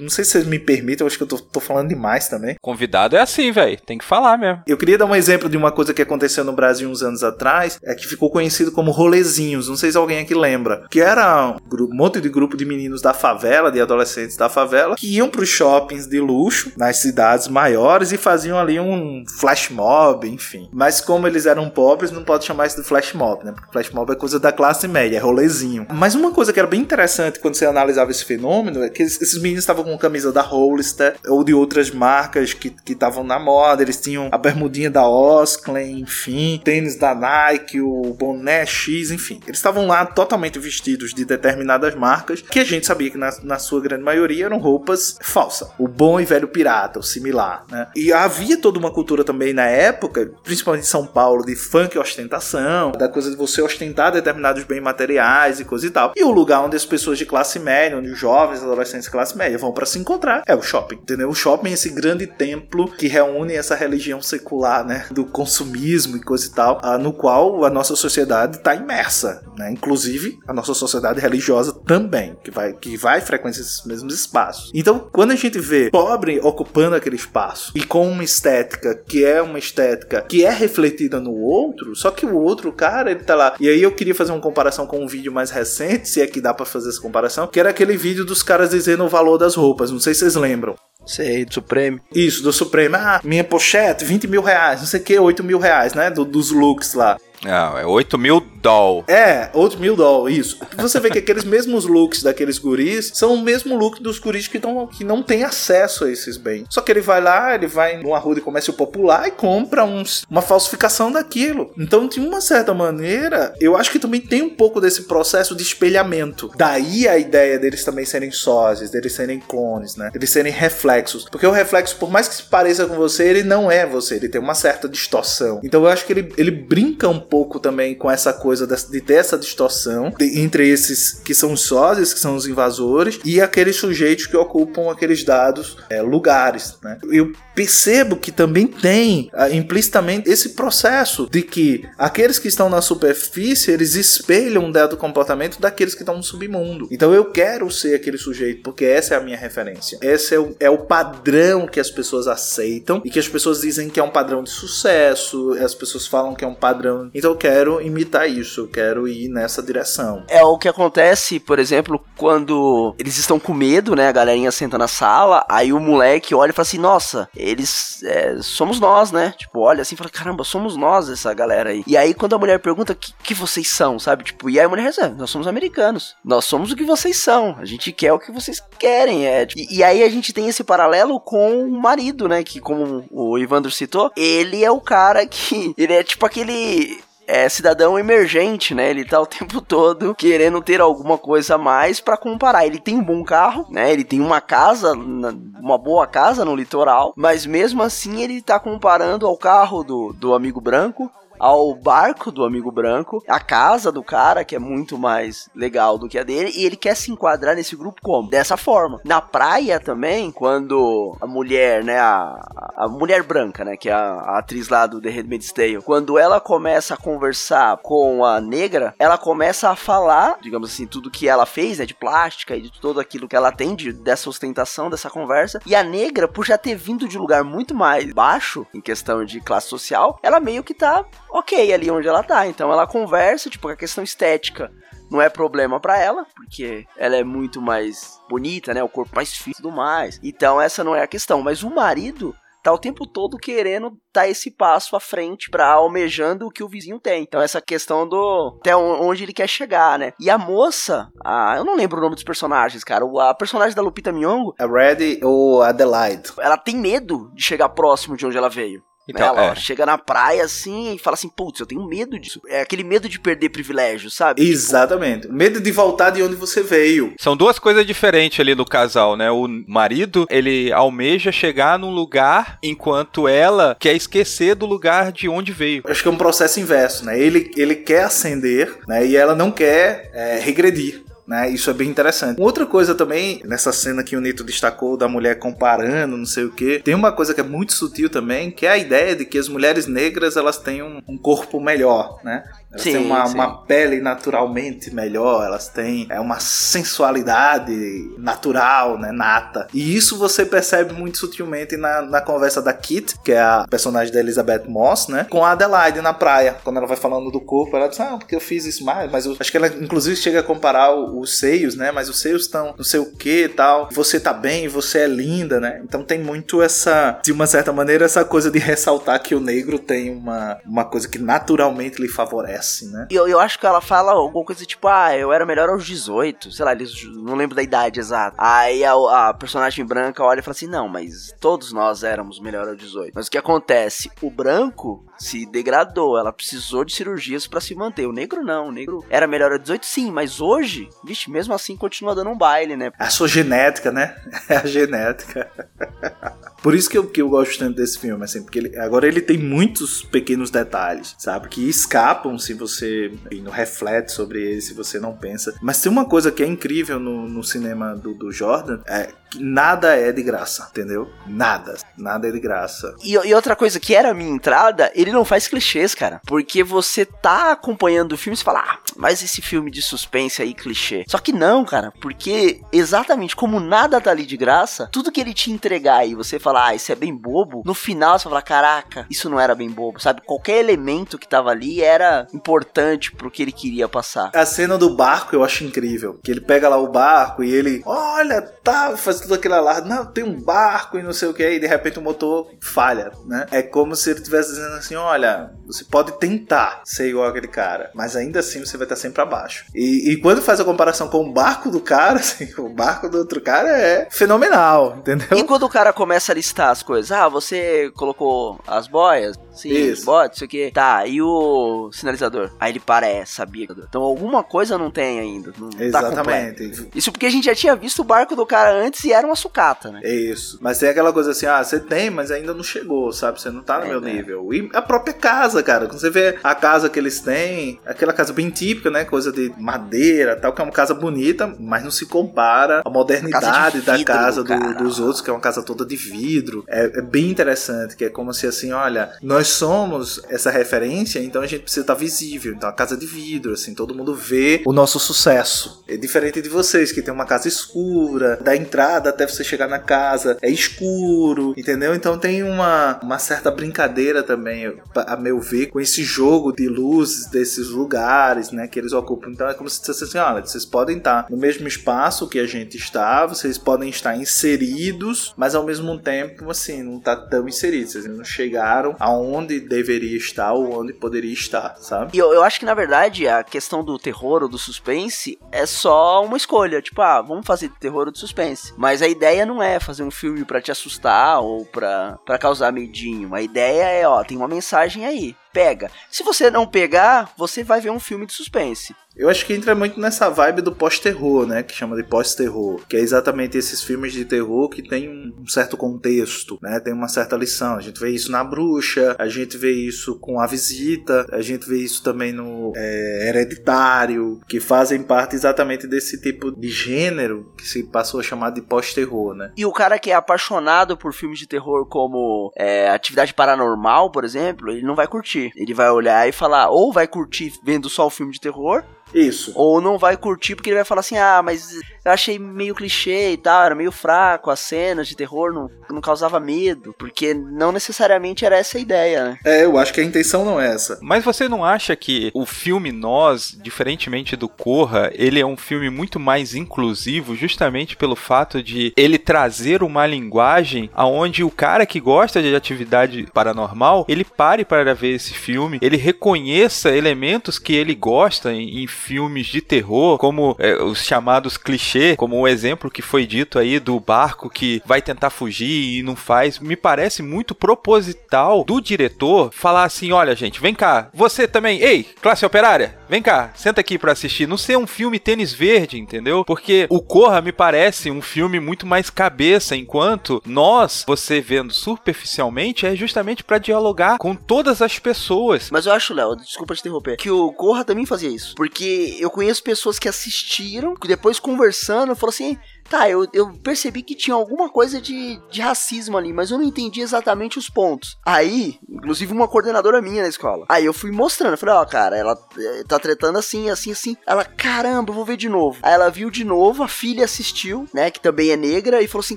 Não sei se vocês me permitem, eu acho que eu tô, tô falando demais também. Convidado é assim, velho. Tem que falar mesmo. Eu queria dar um exemplo de uma coisa que aconteceu no Brasil uns anos atrás, é que ficou conhecido como rolezinhos. Não sei se alguém aqui lembra. Que era um monte de grupo de meninos da favela, de adolescentes da favela, que iam pros shoppings de luxo, nas cidades maiores, e faziam ali um flash mob, enfim. Mas como eles eram pobres, não pode chamar isso de flash mob, né? Porque flash mob é coisa da classe média, é rolezinho. Mas uma coisa que era bem interessante quando você analisava esse fenômeno é que esses meninos estavam com camisa da Hollister ou de outras marcas que estavam na moda, eles tinham a bermudinha da Osklen, enfim, tênis da Nike, o boné X, enfim. Eles estavam lá totalmente vestidos de determinadas marcas que a gente sabia que na, na sua grande maioria eram roupas falsas. O bom e velho pirata, o similar, né? E havia toda uma cultura também na época, principalmente em São Paulo, de funk ostentação, da coisa de você ostentar determinados bens materiais e coisa e tal. E o lugar onde as pessoas de classe média, onde os jovens, adolescentes de classe média vão para se encontrar é o shopping, entendeu? O shopping é esse grande templo que reúne essa religião secular, né? Do consumismo e coisa e tal, ah, no qual a nossa sociedade está imersa, né? Inclusive a nossa sociedade religiosa também, que vai, que vai frequentar esses mesmos espaços. Então, quando a gente vê pobre ocupando aquele espaço e com uma estética que é uma estética que é refletida no outro, só que o outro cara, ele tá lá. E aí eu queria fazer uma comparação com um vídeo mais recente, se é que dá pra fazer essa comparação, que era aquele vídeo dos caras dizendo o valor das roupas. Não sei se vocês lembram. Sei, do Supremo. Isso, do Supremo. Ah, minha pochete, 20 mil reais, não sei o que, 8 mil reais, né? Do- dos looks lá. Não, é 8 mil doll. É, 8 mil dólares, isso. Você vê que aqueles mesmos looks daqueles guris são o mesmo look dos guris que, tão, que não têm acesso a esses bens. Só que ele vai lá, ele vai numa rua de comércio popular e compra uns, uma falsificação daquilo. Então, de uma certa maneira, eu acho que também tem um pouco desse processo de espelhamento. Daí a ideia deles também serem sósias, deles serem clones, né? Eles serem reflexos. Porque o reflexo, por mais que se pareça com você, ele não é você, ele tem uma certa distorção. Então eu acho que ele, ele brinca um pouco também com essa coisa de ter essa distorção de- entre esses que são os sósias, que são os invasores, e aqueles sujeitos que ocupam aqueles dados é, lugares, né? Eu percebo que também tem ah, implicitamente esse processo de que aqueles que estão na superfície, eles espelham um dado comportamento daqueles que estão no submundo. Então eu quero ser aquele sujeito, porque essa é a minha referência. Esse é o, é o padrão que as pessoas aceitam e que as pessoas dizem que é um padrão de sucesso, as pessoas falam que é um padrão então eu quero imitar isso, eu quero ir nessa direção. É o que acontece, por exemplo, quando eles estão com medo, né? A galerinha senta na sala, aí o moleque olha e fala assim: Nossa, eles é, somos nós, né? Tipo, olha assim e fala: Caramba, somos nós essa galera aí. E aí, quando a mulher pergunta: Que, que vocês são, sabe? Tipo, e aí a mulher responde: Nós somos americanos. Nós somos o que vocês são. A gente quer o que vocês querem. É. Tipo, e, e aí a gente tem esse paralelo com o marido, né? Que, como o Ivandro citou, ele é o cara que. Ele é tipo aquele é cidadão emergente, né? Ele tá o tempo todo querendo ter alguma coisa a mais para comparar. Ele tem um bom carro, né? Ele tem uma casa, uma boa casa no litoral, mas mesmo assim ele tá comparando ao carro do, do amigo branco ao barco do amigo branco, a casa do cara, que é muito mais legal do que a dele, e ele quer se enquadrar nesse grupo como? Dessa forma. Na praia também, quando a mulher, né, a, a mulher branca, né, que é a, a atriz lá do The Handmaid's Tale, quando ela começa a conversar com a negra, ela começa a falar, digamos assim, tudo que ela fez, né, de plástica e de tudo aquilo que ela tem de, dessa ostentação, dessa conversa, e a negra, por já ter vindo de lugar muito mais baixo, em questão de classe social, ela meio que tá ok ali onde ela tá. Então ela conversa, tipo, a questão estética não é problema para ela, porque ela é muito mais bonita, né? O corpo mais fino e tudo mais. Então essa não é a questão. Mas o marido tá o tempo todo querendo dar esse passo à frente para almejando o que o vizinho tem. Então essa questão do até onde ele quer chegar, né? E a moça, a, eu não lembro o nome dos personagens, cara. A personagem da Lupita Nyong'o, A Red ou Adelaide? ela tem medo de chegar próximo de onde ela veio. Então, ela é. chega na praia assim e fala assim: Putz, eu tenho medo disso. É aquele medo de perder privilégio, sabe? Exatamente. Medo de voltar de onde você veio. São duas coisas diferentes ali no casal, né? O marido, ele almeja chegar num lugar enquanto ela quer esquecer do lugar de onde veio. Acho que é um processo inverso, né? Ele, ele quer ascender, né? E ela não quer é, regredir. Né, isso é bem interessante. Outra coisa também, nessa cena que o Nito destacou da mulher comparando, não sei o que, tem uma coisa que é muito sutil também, que é a ideia de que as mulheres negras elas têm um, um corpo melhor, né? Elas Sim, têm uma, sim. uma pele naturalmente melhor, elas têm é, uma sensualidade natural, né, nata. E isso você percebe muito sutilmente na, na conversa da Kit, que é a personagem da Elizabeth Moss, né, com a Adelaide na praia. Quando ela vai falando do corpo, ela diz, ah, porque eu fiz isso mais, mas eu acho que ela inclusive chega a comparar os seios, né, mas os seios estão não sei o que e tal. Você tá bem, você é linda, né? Então tem muito essa, de uma certa maneira, essa coisa de ressaltar que o negro tem uma, uma coisa que naturalmente lhe favorece, né? E eu, eu acho que ela fala alguma coisa tipo, ah, eu era melhor aos 18, sei lá, eles não lembro da idade exata. Aí a, a personagem branca olha e fala assim, não, mas todos nós éramos melhor aos 18. Mas o que acontece? O branco se degradou, ela precisou de cirurgias pra se manter. O negro não, o negro era melhor aos 18 sim, mas hoje, vixe, mesmo assim continua dando um baile, né? A sua genética, né? É a genética. Por isso que eu, que eu gosto tanto desse filme, assim, porque ele- agora ele tem muitos pequenos detalhes, sabe? Que escapam se você não reflete sobre ele, se você não pensa. Mas tem uma coisa que é incrível no, no cinema do, do Jordan, é nada é de graça, entendeu? Nada. Nada é de graça. E, e outra coisa que era a minha entrada, ele não faz clichês, cara. Porque você tá acompanhando o filme e você fala, ah, mas esse filme de suspense aí, clichê. Só que não, cara, porque exatamente como nada tá ali de graça, tudo que ele te entregar e você falar, ah, isso é bem bobo, no final você vai falar, caraca, isso não era bem bobo, sabe? Qualquer elemento que tava ali era importante pro que ele queria passar. A cena do barco eu acho incrível. Que ele pega lá o barco e ele, olha, tá, faz tudo aquele alarde. Não, tem um barco e não sei o que. E de repente o motor falha, né? É como se ele estivesse dizendo assim: olha, você pode tentar ser igual aquele cara, mas ainda assim você vai estar sempre abaixo. E, e quando faz a comparação com o barco do cara, assim, o barco do outro cara é fenomenal, entendeu? E quando o cara começa a listar as coisas, ah, você colocou as boias? Sim, Isso. bote, isso aqui. Tá, e o sinalizador? Aí ele para, é, sabia. Então alguma coisa não tem ainda. Não tá. Exatamente. Isso porque a gente já tinha visto o barco do cara antes e era uma sucata, né? É isso. Mas tem aquela coisa assim, ah, você tem, mas ainda não chegou, sabe? Você não tá no É, meu né? nível. E a própria casa, cara. Quando você vê a casa que eles têm, aquela casa bem típica, né? Coisa de madeira tal, que é uma casa bonita, mas não se compara à modernidade Casa de da vidro, casa do- dos outros, que é uma casa toda de vidro. É, é bem interessante, que é como se assim, olha, nós somos essa referência, então a gente precisa estar visível. Então a casa de vidro, assim, todo mundo vê o nosso sucesso. É diferente de vocês, que tem uma casa escura, da entrada até você chegar na casa é escuro, entendeu? Então tem uma, uma certa brincadeira também, a meu ver, com esse jogo de luzes desses lugares, né, que eles ocupam. Então é como se dissesse assim, olha, vocês podem estar no mesmo espaço que a gente está, vocês podem estar inseridos, mas ao mesmo tempo, assim, não tá tão inseridos, vocês não chegaram aonde deveria estar ou onde poderia estar, sabe? E eu, eu acho que, na verdade, a questão do terror ou do suspense é só uma escolha. Tipo, ah, vamos fazer terror ou de suspense. Mas a ideia não é fazer um filme para te assustar ou pra causar medinho. A ideia é, ó, tem uma mensagem aí. Pega. Se você não pegar, você vai ver um filme de suspense. Eu acho que entra muito nessa vibe do pós-terror, né? Que chama de pós-terror. Que é exatamente esses filmes de terror que tem um certo contexto, né? Tem uma certa lição. A gente vê isso na Bruxa, a gente vê isso com A Visita, a gente vê isso também no é, Hereditário, que fazem parte exatamente desse tipo de gênero que se passou a chamar de pós-terror, né? E o cara que é apaixonado por filmes de terror como é, Atividade Paranormal, por exemplo, ele não vai curtir. Ele vai olhar e falar, ou vai curtir vendo só o filme de terror, Isso. ou não vai curtir porque ele vai falar assim: ah, mas eu achei meio clichê e tal, era meio fraco, as cenas de terror não, não causava medo, porque não necessariamente era essa a ideia, né? É, eu acho que a intenção não é essa. Mas você não acha que o filme Nós, diferentemente do Corra, ele é um filme muito mais inclusivo justamente pelo fato de ele trazer uma linguagem aonde o cara que gosta de atividade paranormal, ele pare para ver esse filme, ele reconheça elementos que ele gosta em, em filmes de terror, como é, os chamados clichês, como o exemplo que foi dito aí do barco que vai tentar fugir e não faz, me parece muito proposital do diretor falar assim: olha, gente, vem cá, você também, ei, classe operária, vem cá, senta aqui pra assistir. Não ser um filme tênis verde, entendeu? Porque o Corra me parece um filme muito mais cabeça, enquanto nós, você vendo superficialmente, é justamente pra dialogar com todas as pessoas. Mas eu acho, Léo, desculpa te interromper, que o Corra também fazia isso. Porque eu conheço pessoas que assistiram, que depois conversando, falou assim. Tá, eu, eu percebi que tinha alguma coisa de, de racismo ali, mas eu não entendi exatamente os pontos. Aí, inclusive uma coordenadora minha na escola. Aí eu fui mostrando, eu falei, ó, cara, ela eh, tá tretando assim, assim, assim. Ela, caramba, eu vou ver de novo. Aí ela viu de novo, a filha assistiu, né, que também é negra, e falou assim,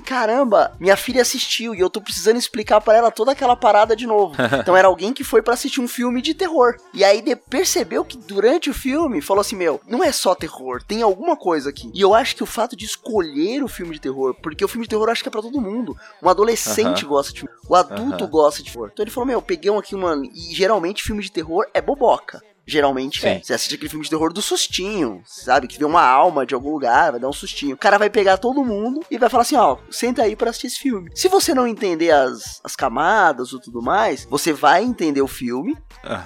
caramba, minha filha assistiu e eu tô precisando explicar pra ela toda aquela parada de novo. então era alguém que foi pra assistir um filme de terror. E aí de- percebeu que durante o filme, falou assim, meu, não é só terror, tem alguma coisa aqui. E eu acho que o fato de escolher o filme de terror, porque o filme de terror acho que é pra todo mundo. Um adolescente gosta de filme, o adulto Aham. gosta de terror. Então ele falou, meu, eu peguei um aqui uma... E geralmente filme de terror é boboca. Geralmente é. Você assiste aquele filme de terror do sustinho, sabe? Que vê uma alma de algum lugar, vai dar um sustinho. O cara vai pegar todo mundo e vai falar assim: ó, senta aí pra assistir esse filme. Se você não entender as, as camadas ou tudo mais, você vai entender o filme.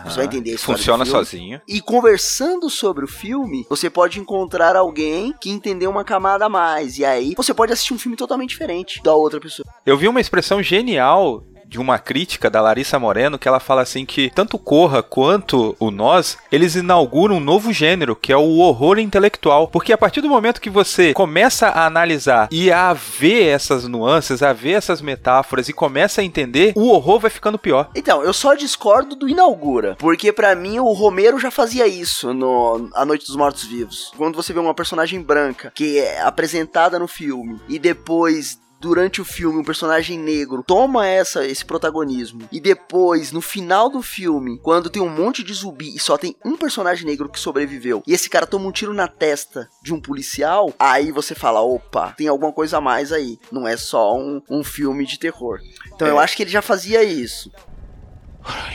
Você vai entender a história Funciona sozinho. e conversando sobre o filme, você pode encontrar alguém que entendeu uma camada a mais. E aí você pode assistir um filme totalmente diferente da outra pessoa. Eu vi uma expressão genial de uma crítica da Larissa Moreno que ela fala assim que tanto Corra quanto o Nós, eles inauguram um novo gênero, que é o horror intelectual, porque a partir do momento que você começa a analisar e a ver essas nuances, a ver essas metáforas e começa a entender, o horror vai ficando pior. Então, eu só discordo do Inaugura, porque pra mim o Romero já fazia isso no A Noite dos Mortos Vivos. Quando você vê uma personagem branca que é apresentada no filme e depois durante o filme um personagem negro toma essa esse protagonismo e depois no final do filme, quando tem um monte de zumbi e só tem um personagem negro que sobreviveu e esse cara toma um tiro na testa de um policial, aí você fala, opa, tem alguma coisa a mais aí, não é só um, um filme de terror. Então eu acho que ele já fazia isso.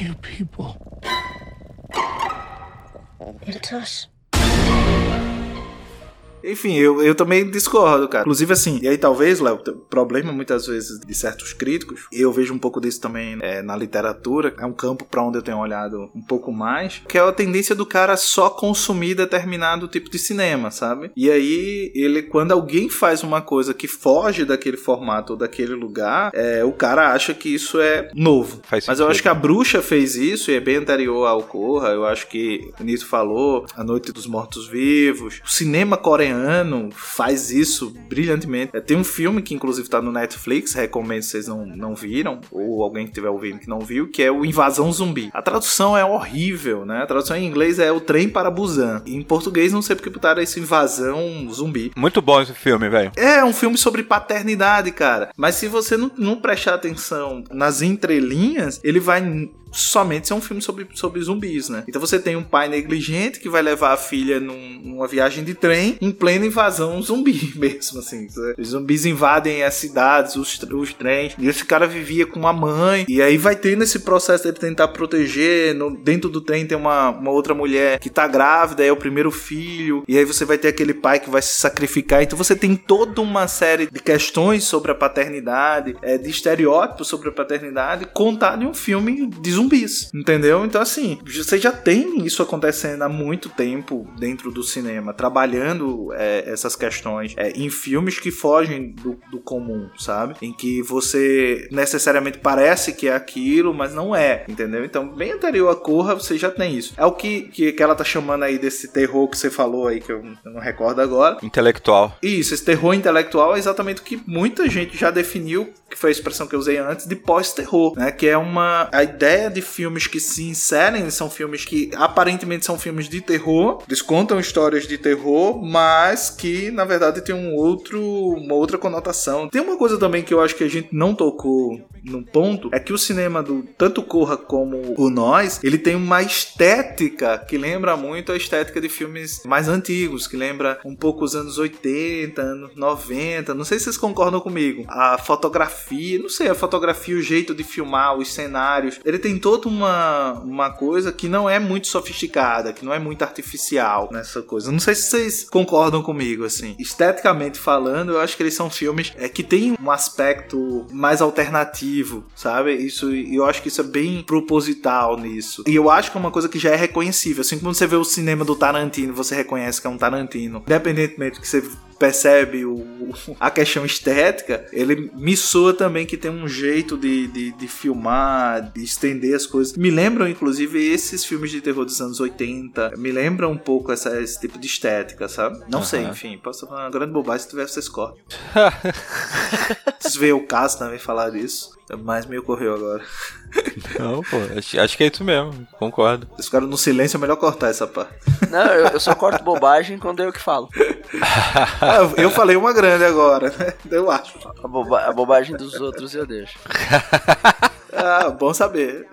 you people? It's us. Enfim, eu, eu também discordo, cara. Inclusive, assim, e aí talvez, Léo, o problema muitas vezes de certos críticos, e eu vejo um pouco disso também é, na literatura, é um campo pra onde eu tenho olhado um pouco mais, que é a tendência do cara só consumir determinado tipo de cinema, sabe? E aí, ele, quando alguém faz uma coisa que foge daquele formato ou daquele lugar, é, o cara acha que isso é novo. Faz Mas eu acho que a bruxa fez isso e é bem anterior ao Corra. Eu acho que o Nito falou, A Noite dos Mortos Vivos. O cinema coreano coreano faz isso brilhantemente. É, Tem um filme que inclusive tá no Netflix, recomendo se vocês não, não viram, ou alguém que estiver ouvindo que não viu, que é o Invasão Zumbi. A tradução é horrível, né? A tradução em inglês é O Trem para Busan. Em português não sei porque botaram esse Invasão Zumbi. Muito bom esse filme, velho. É um filme sobre paternidade, cara. Mas se você não, não prestar atenção nas entrelinhas, ele vai somente ser um filme sobre, sobre zumbis, né? Então você tem um pai negligente que vai levar a filha num- numa viagem de trem em plena invasão zumbi mesmo, assim. Os zumbis invadem as cidades, os, os trens. E esse cara vivia com uma mãe. E aí vai tendo esse processo dele tentar proteger. No- dentro do trem tem uma, uma outra mulher que tá grávida, é o primeiro filho. E aí você vai ter aquele pai que vai se sacrificar. Então você tem toda uma série de questões sobre a paternidade, é, de estereótipos sobre a paternidade, contado em um filme de zumbis. Entendeu? Então, assim, você já tem isso acontecendo há muito tempo dentro do cinema, trabalhando é, essas questões é, em filmes que fogem do, do comum, sabe? Em que você necessariamente parece que é aquilo, mas não é, entendeu? Então, bem anterior a Corra, você já tem isso. É o que, que, que ela tá chamando aí desse terror que você falou aí, que eu, eu não recordo agora. Intelectual. Isso, esse terror intelectual é exatamente o que muita gente já definiu, que foi a expressão que eu usei antes, de pós-terror, né? Que é uma a ideia de filmes que se inserem, são filmes que aparentemente são filmes de terror, eles contam histórias de terror, mas que na verdade tem um outro, uma outra conotação. Tem uma coisa também que eu acho que a gente não tocou no ponto, é que o cinema do tanto Corra como o Nós, ele tem uma estética que lembra muito a estética de filmes mais antigos, que lembra um pouco os anos 80, anos 90. Não sei se vocês concordam comigo. A fotografia, não sei, a fotografia, o jeito de filmar, os cenários, ele tem toda uma, uma coisa que não é muito sofisticada, que não é muito artificial nessa coisa. Não sei se vocês concordam comigo, assim. Esteticamente falando, eu acho que eles são filmes é, que tem um aspecto mais alternativo, sabe? Isso, e eu acho que isso é bem proposital nisso. E eu acho que é uma coisa que já é reconhecível. Assim como você vê o cinema do Tarantino, você reconhece que é um Tarantino. Independentemente que você percebe o, a questão estética, ele me soa também que tem um jeito de, de, de filmar, de estender as coisas. Me lembram, inclusive, esses filmes de terror dos anos 80. Me lembram um pouco essa, esse tipo de estética, sabe? Não sei, enfim. Posso falar uma grande bobagem se tiver, vocês cortam. Vocês veem o caso também falar disso. Mas me ocorreu agora. Não, pô, acho, acho que é isso mesmo, concordo. Vocês ficaram no silêncio, é melhor cortar essa parte. Não, eu, eu só corto bobagem quando eu que falo. Ah, eu falei uma grande agora, né? Eu acho. A, boba- a bobagem dos outros eu deixo. Ah, bom saber.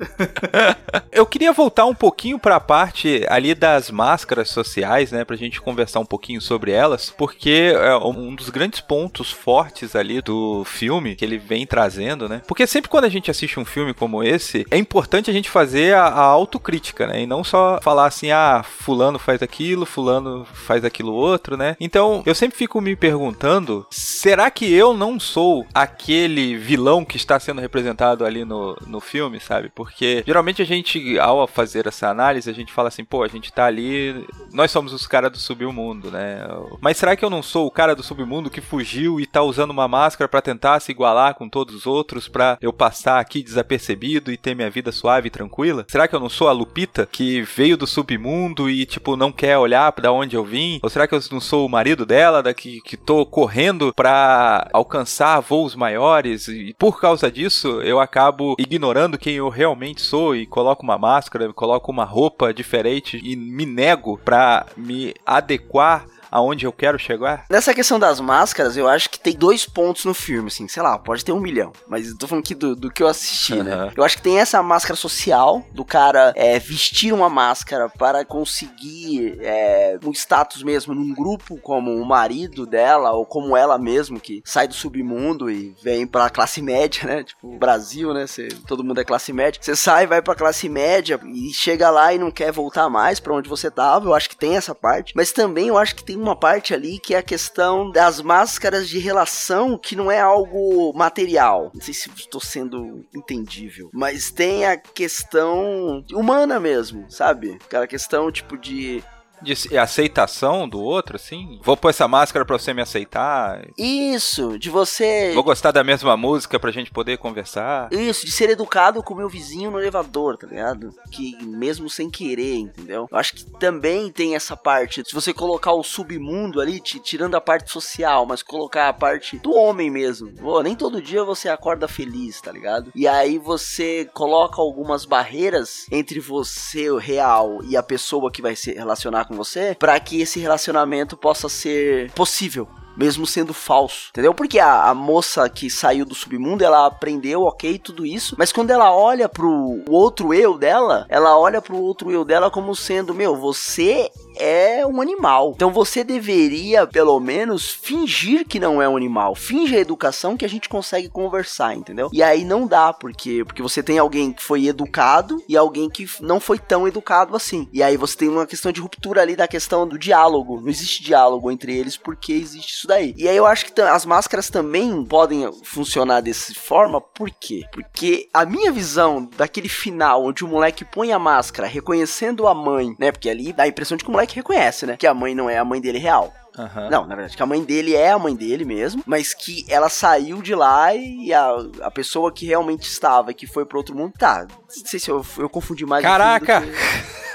Eu queria voltar um pouquinho pra parte ali das máscaras sociais, né, pra gente conversar um pouquinho sobre elas, porque é um dos grandes pontos fortes ali do filme que ele vem trazendo, né? Porque sempre quando a gente assiste um filme como esse, é importante a gente fazer a, a autocrítica, né? E não só falar assim, ah, fulano faz aquilo, fulano faz aquilo outro, né? Então, eu sempre fico me perguntando, será que eu não sou aquele vilão que está sendo representado ali no, no filme, sabe? Porque geralmente a gente, ao fazer essa análise, a gente fala assim, pô, a gente tá ali, nós somos os caras do submundo, né? Mas será que eu não sou o cara do submundo que fugiu e tá usando uma máscara pra tentar se igualar com todos os outros pra eu passar aqui desapercebido e ter minha vida suave e tranquila? Será que eu não sou a Lupita que veio do submundo e tipo não quer olhar pra onde eu vim? Ou será que eu não sou o marido dela, da que, que tô correndo pra alcançar voos maiores e por causa disso eu acabo ignorando quem eu realmente sou e coloco uma máscara, coloco uma roupa diferente e me nego pra me adequar aonde eu quero chegar? Nessa questão das máscaras, eu acho que tem dois pontos no filme, assim, sei lá, pode ter um milhão, mas eu tô falando aqui do, do que eu assisti, né? Aham. Eu acho que tem essa máscara social, do cara é, vestir uma máscara para conseguir é, um status mesmo num grupo, como o marido dela, ou como ela mesmo, que sai do submundo e vem pra classe média, né? Tipo, Brasil, né? Cê- todo mundo é classe média. Você sai, vai pra classe média e chega lá e não quer voltar mais pra onde você tava. Eu acho que tem essa parte, mas também eu acho que tem uma parte ali que é a questão das máscaras de relação que não é algo material. Não sei se estou sendo entendível, mas tem a questão humana mesmo, sabe? Aquela questão tipo de De aceitação do outro, assim? Vou pôr essa máscara pra você me aceitar. Isso, de você. Vou gostar da mesma música pra gente poder conversar. Isso, de ser educado com o meu vizinho no elevador, tá ligado? Que mesmo sem querer, entendeu? Eu acho que também tem essa parte. Se você colocar o submundo ali, ti- tirando a parte social, mas colocar a parte do homem mesmo. Pô, nem todo dia você acorda feliz, tá ligado? E aí você coloca algumas barreiras entre você, o real, e a pessoa que vai se relacionar com você, pra que esse relacionamento possa ser possível mesmo sendo falso, entendeu? Porque a, a moça que saiu do submundo, ela aprendeu, ok, tudo isso, mas quando ela olha pro outro eu dela, ela olha pro outro eu dela como sendo, meu, você é um animal. Então você deveria, pelo menos, fingir que não é um animal. Finge a educação que a gente consegue conversar, entendeu? E aí não dá, porque porque você tem alguém que foi educado e alguém que não foi tão educado assim. E aí você tem uma questão de ruptura ali da questão do diálogo. Não existe diálogo entre eles porque existe isso daí. E aí eu acho que as máscaras também podem funcionar dessa forma, por quê? Porque a minha visão daquele final onde o moleque põe a máscara reconhecendo a mãe, né? Porque ali dá a impressão de que o moleque reconhece, né? Que a mãe não é a mãe dele real. Aham. Não, na verdade, que a mãe dele é a mãe dele mesmo, mas que ela saiu de lá e a, a pessoa que realmente estava, que foi pro outro mundo, tá. Não sei se eu, eu confundi mais. Caraca! que-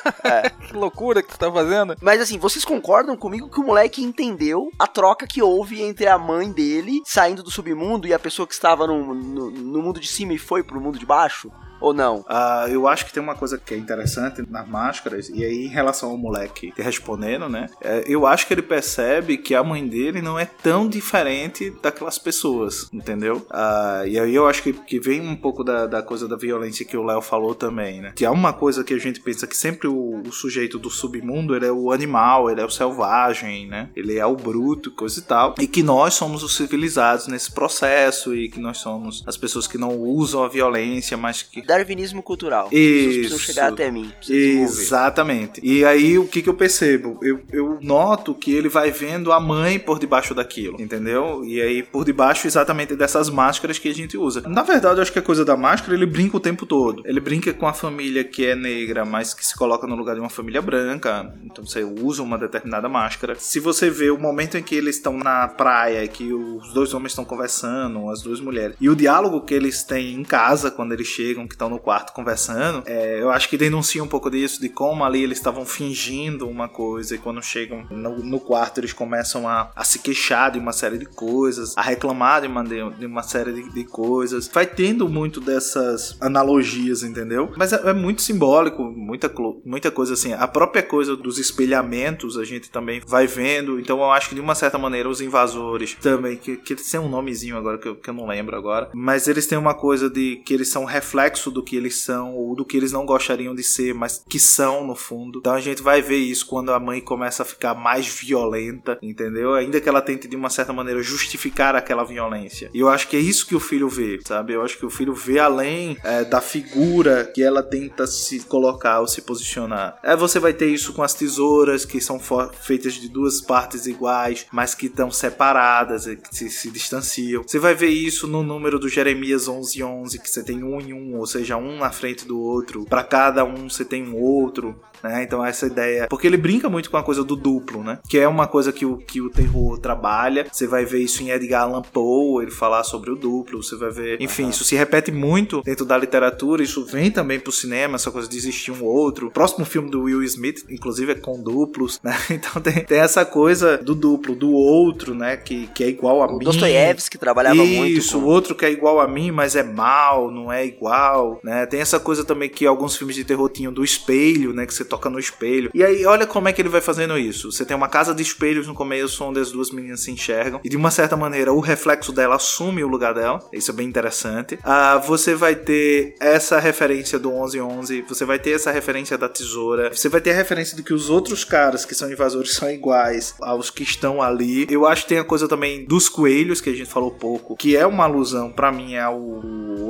que loucura que tu tá fazendo. Mas assim, vocês concordam comigo que o moleque entendeu a troca que houve entre a mãe dele saindo do submundo e a pessoa que estava no, no, no mundo de cima e foi pro mundo de baixo? Ou não? Ah, eu acho que tem uma coisa que é interessante nas máscaras, e aí em relação ao moleque respondendo, né? é, eu acho que ele percebe que a mãe dele não é tão diferente daquelas pessoas, entendeu? Ah, e aí eu acho que, que vem um pouco da, da coisa da violência que o Léo falou também, né? Que é uma coisa que a gente pensa que sempre o, o sujeito do submundo ele é o animal, ele é o selvagem, né? Ele é o bruto, coisa e tal. E que nós somos os civilizados nesse processo, e que nós somos as pessoas que não usam a violência, mas que Darwinismo cultural. As pessoas precisam Isso. chegar até mim. Exatamente. E aí o que, que eu percebo? Eu, eu noto que ele vai vendo a mãe por debaixo daquilo, entendeu? E aí por debaixo exatamente dessas máscaras que a gente usa. Na verdade, eu acho que a coisa da máscara ele brinca o tempo todo. Ele brinca com a família que é negra, mas que se coloca no lugar de uma família branca. Então você usa uma determinada máscara. Se você vê o momento em que eles estão na praia, que os dois homens estão conversando, as duas mulheres, e o diálogo que eles têm em casa quando eles chegam, que estão no quarto conversando, é, eu acho que denuncia um pouco disso, de como ali eles estavam fingindo uma coisa e quando chegam no, no quarto eles começam a, a se queixar de uma série de coisas, a reclamar de uma, de, uma série de, de coisas. Vai tendo muito dessas analogias, entendeu? Mas é, é muito simbólico, muita, muita coisa assim. A própria coisa dos espelhamentos a gente também vai vendo, então eu acho que de uma certa maneira os invasores também, que, que têm um nomezinho agora que eu, que eu não lembro agora, mas eles têm uma coisa de que eles são reflexo do que eles são ou do que eles não gostariam de ser, mas que são no fundo. Então a gente vai ver isso quando a mãe começa a ficar mais violenta, entendeu? Ainda que ela tente de uma certa maneira justificar aquela violência. E eu acho que é isso que o filho vê, sabe? Eu acho que o filho vê além é, da figura que ela tenta se colocar ou se posicionar. É, você vai ter isso com as tesouras que são feitas de duas partes iguais, mas que estão separadas, e que se, se distanciam. Você vai ver isso no número do Jeremias 1111, que você tem um em um, ou seja, um na frente do outro. Para cada um você tem um outro. Né? Então essa ideia, porque ele brinca muito com a coisa do duplo, né? Que é uma coisa que o, que o terror trabalha. Você vai ver isso em Edgar Allan Poe, ele falar sobre o duplo. Você vai ver, enfim, isso se repete muito dentro da literatura. Isso vem também pro cinema, essa coisa de existir um outro. O próximo filme do Will Smith, inclusive, é com duplos, né? Então tem, tem essa coisa do duplo, do outro, né? Que, que é igual a O mim. Dostoiévski trabalhava muito Isso, com- o outro que é igual a mim, mas é mal, não é igual, né? Tem essa coisa também que alguns filmes de terror tinham do espelho, né? Que você toca no espelho. E aí, olha como é que ele vai fazendo isso. Você tem uma casa de espelhos no começo, onde as duas meninas se enxergam. E de uma certa maneira, o reflexo dela assume o lugar dela. Isso é bem interessante. Ah, você vai ter essa referência do 1111. Você vai ter essa referência da tesoura. Você vai ter a referência de que os outros caras que são invasores são iguais aos que estão ali. Eu acho que tem a coisa também dos coelhos, que a gente falou pouco, que é uma alusão, pra mim, ao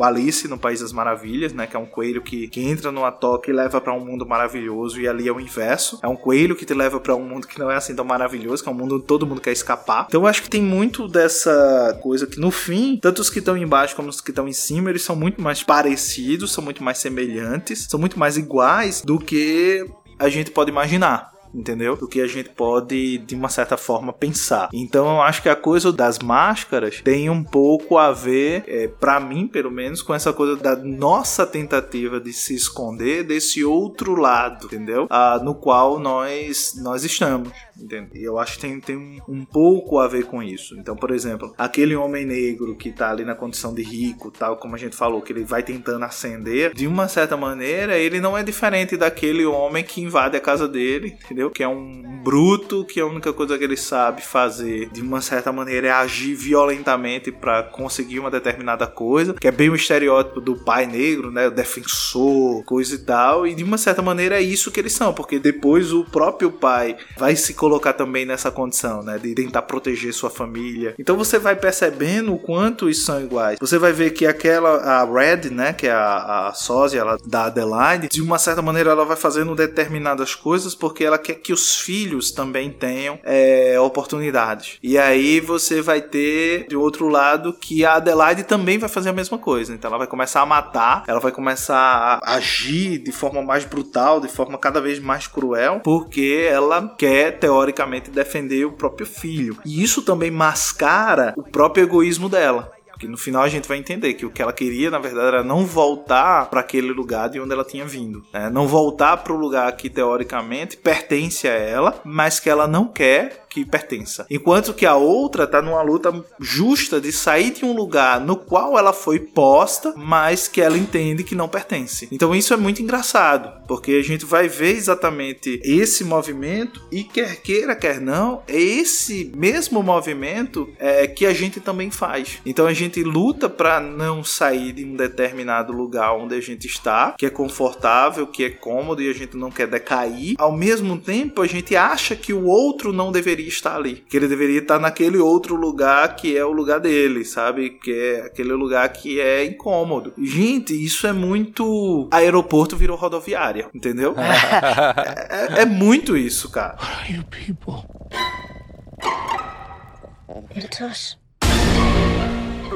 Alice no País das Maravilhas, né? Que é um coelho que, que entra numa toca e leva pra um mundo maravilhoso. E ali é o inverso. É um coelho que te leva pra um mundo que não é assim tão maravilhoso, que é um mundo onde todo mundo quer escapar. Então eu acho que tem muito dessa coisa que no fim, tanto os que estão embaixo como os que estão em cima, eles são muito mais parecidos, são muito mais semelhantes, são muito mais iguais do que a gente pode imaginar. Entendeu? Do que a gente pode, de uma certa forma, pensar. Então eu acho que a coisa das máscaras tem um pouco a ver, é, para mim, pelo menos, com essa coisa da nossa tentativa de se esconder desse outro lado, entendeu? Ah, no qual nós, nós estamos. Entende? E eu acho que tem, tem um, pouco a ver com isso. Então, por exemplo, aquele homem negro que tá ali na condição de rico, tal como a gente falou, que ele vai tentando ascender, de uma certa maneira, ele não é diferente daquele homem que invade a casa dele, entendeu? Que é um bruto, que a única coisa que ele sabe fazer, de uma certa maneira, é agir violentamente para conseguir uma determinada coisa, que é bem o estereótipo do pai negro, né? O defensor, coisa e tal. E de uma certa maneira é isso que eles são, porque depois o próprio pai vai se colocar também nessa condição, né? De tentar proteger sua família. Então você vai percebendo o quanto isso são iguais. Você vai ver que aquela, a Red, né? Que é a, a sósia ela, da Adelaide, de uma certa maneira ela vai fazendo determinadas coisas porque ela quer que os filhos também tenham é, oportunidades. E aí você vai ter, de outro lado, que a Adelaide também vai fazer a mesma coisa. Então ela vai começar a matar, ela vai começar a agir de forma mais brutal, de forma cada vez mais cruel, porque ela quer, teoricamente, defender o próprio filho. E isso também mascara o próprio egoísmo dela. Porque no final a gente vai entender que o que ela queria, na verdade, era não voltar para aquele lugar de onde ela tinha vindo. né? Não voltar para o lugar que, teoricamente, pertence a ela, mas que ela não quer que pertença. Enquanto que a outra tá numa luta justa de sair de um lugar no qual ela foi posta, mas que ela entende que não pertence. Então isso é muito engraçado, porque a gente vai ver exatamente esse movimento e quer queira, quer não, é esse mesmo movimento é, que a gente também faz. Então a gente luta para não sair de um determinado lugar onde a gente está, que é confortável, que é cômodo e a gente não quer decair. Ao mesmo tempo, a gente acha que o outro não deveria estar ali, que ele deveria estar naquele outro lugar que é o lugar dele, sabe? Que é aquele lugar que é incômodo. Gente, isso é muito aeroporto virou rodoviária, entendeu? é, é- é muito isso, cara. What are you people?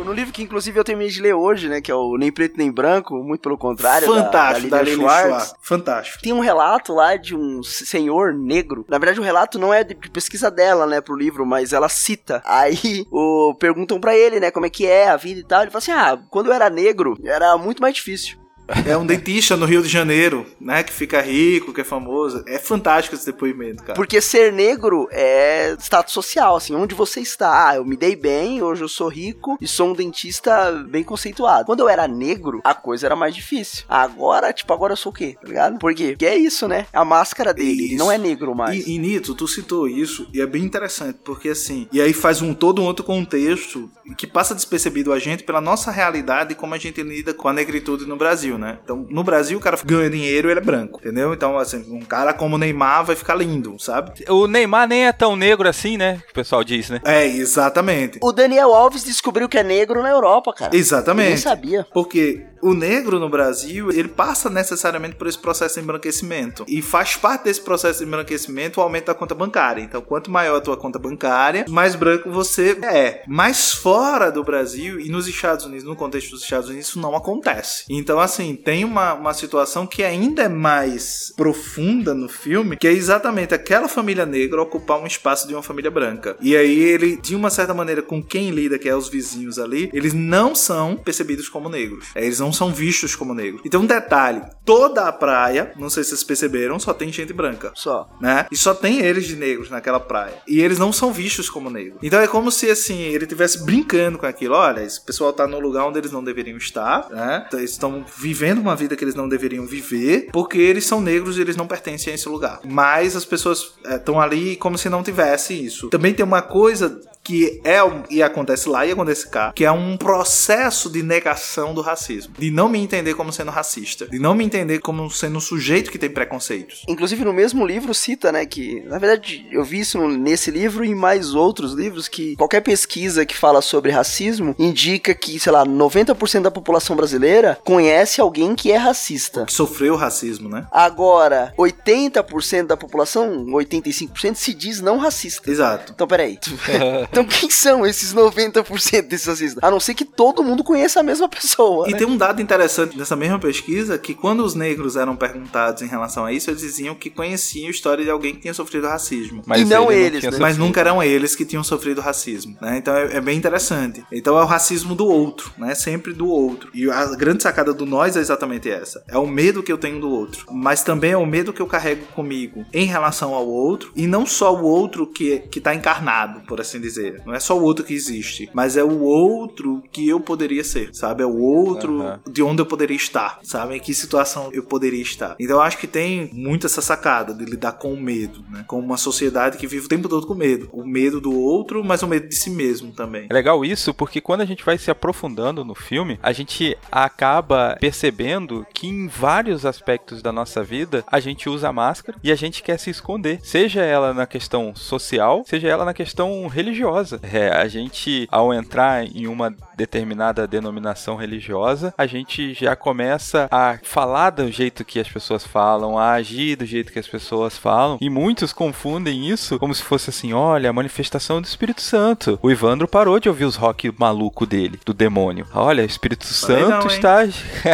No livro que inclusive eu terminei de ler hoje, né, que é o Nem Preto Nem Branco, muito pelo contrário, Fantástico, da, da da Lilian Lily Schwartz. Schwartz. Fantástico. Tem um relato lá de um senhor negro. Na verdade, o relato não é de pesquisa dela, né, pro livro, mas ela cita. Aí o, perguntam pra ele, né, como é que é a vida e tal. Ele fala assim: ah, quando eu era negro, era muito mais difícil. É um dentista no Rio de Janeiro, né? Que fica rico, que é famoso. É fantástico esse depoimento, cara. Porque ser negro é status social, assim, onde você está. Ah, eu me dei bem, hoje eu sou rico e sou um dentista bem conceituado. Quando eu era negro, a coisa era mais difícil. Agora, tipo, agora eu sou o quê? Tá ligado? Por quê? Porque é isso, né? A máscara dele. Ele não é negro mais. E, e Nito, tu citou isso e é bem interessante, porque assim, e aí faz um todo um outro contexto que passa despercebido a gente pela nossa realidade e como a gente lida com a negritude no Brasil, né? Então, no Brasil, o cara ganha dinheiro e ele é branco, entendeu? Então, assim, um cara como o Neymar vai ficar lindo, sabe? O Neymar nem é tão negro assim, né? O pessoal diz, né? É, exatamente. O Daniel Alves descobriu que é negro na Europa, cara. Eu Exatamente. nem sabia. Porque o negro no Brasil, ele passa necessariamente por esse processo de embranquecimento. E faz parte desse processo de embranquecimento o aumento da conta bancária. Então, quanto maior a tua conta bancária, mais branco você é. Mas fora do Brasil e nos Estados Unidos, no contexto dos Estados Unidos, isso não acontece. Então, assim, tem uma, uma situação que ainda é mais profunda no filme, que é exatamente aquela família negra ocupar um espaço de uma família branca. E aí ele, de uma certa maneira, com quem lida, que é os vizinhos ali, eles não são percebidos como negros. Eles não são vistos como negros. Então, um detalhe: toda a praia, não sei se vocês perceberam, só tem gente branca. Só. Né? E só tem eles de negros naquela praia. E eles não são vistos como negros. Então é como se assim, ele estivesse brincando com aquilo. Olha, esse pessoal tá no lugar onde eles não deveriam estar, né? Então, Eles estão vivendo uma vida que eles não deveriam viver, porque eles são negros e eles não pertencem a esse lugar. Mas as pessoas estão ali como se não tivesse isso. Também tem uma coisa que é um- e acontece lá e acontece cá, que é um processo de negação do racismo, de não me entender como sendo racista, de não me entender como sendo um sujeito que tem preconceitos. Inclusive no mesmo livro cita, né, que na verdade eu vi isso nesse livro e em mais outros livros que qualquer pesquisa que fala sobre racismo indica que, sei lá, 90% da população brasileira conhece alguém que é racista. Que sofreu racismo, né? Agora, 80% da população, 85% se diz não racista. Exato. Então, peraí. Então quem são esses 90% desses racistas? A não ser que todo mundo conheça a mesma pessoa. E né? tem um dado interessante nessa mesma pesquisa que quando os negros eram perguntados em relação a isso, eles diziam que conheciam a história de alguém que tinha sofrido racismo. E não ele eles, tinha né? Mas nunca eram eles que tinham sofrido racismo, né? Então é, é bem interessante. Então é o racismo do outro, né? Sempre do outro. E a grande sacada do nós é exatamente essa. É o medo que eu tenho do outro, mas também é o medo que eu carrego comigo em relação ao outro e não só o outro que que tá encarnado, por assim dizer. Não é só o outro que existe, mas é o outro que eu poderia ser, sabe? É o outro Aham. de onde eu poderia estar, sabe? Em que situação eu poderia estar. Então eu acho que tem muito essa sacada de lidar com o medo, né? Com uma sociedade que vive o tempo todo com medo. O medo do outro, mas o medo de si mesmo também. É legal isso porque quando a gente vai se aprofundando no filme, a gente acaba percebendo que em vários aspectos da nossa vida a gente usa máscara e a gente quer se esconder, seja ela na questão social, seja ela na questão religiosa. É, a gente, ao entrar em uma determinada denominação religiosa, a gente já começa a falar do jeito que as pessoas falam, a agir do jeito que as pessoas falam, e muitos confundem isso como se fosse assim: olha, a manifestação do Espírito Santo. O Ivandro parou de ouvir os rock maluco dele, do demônio. Olha, o Espírito Santo não, está.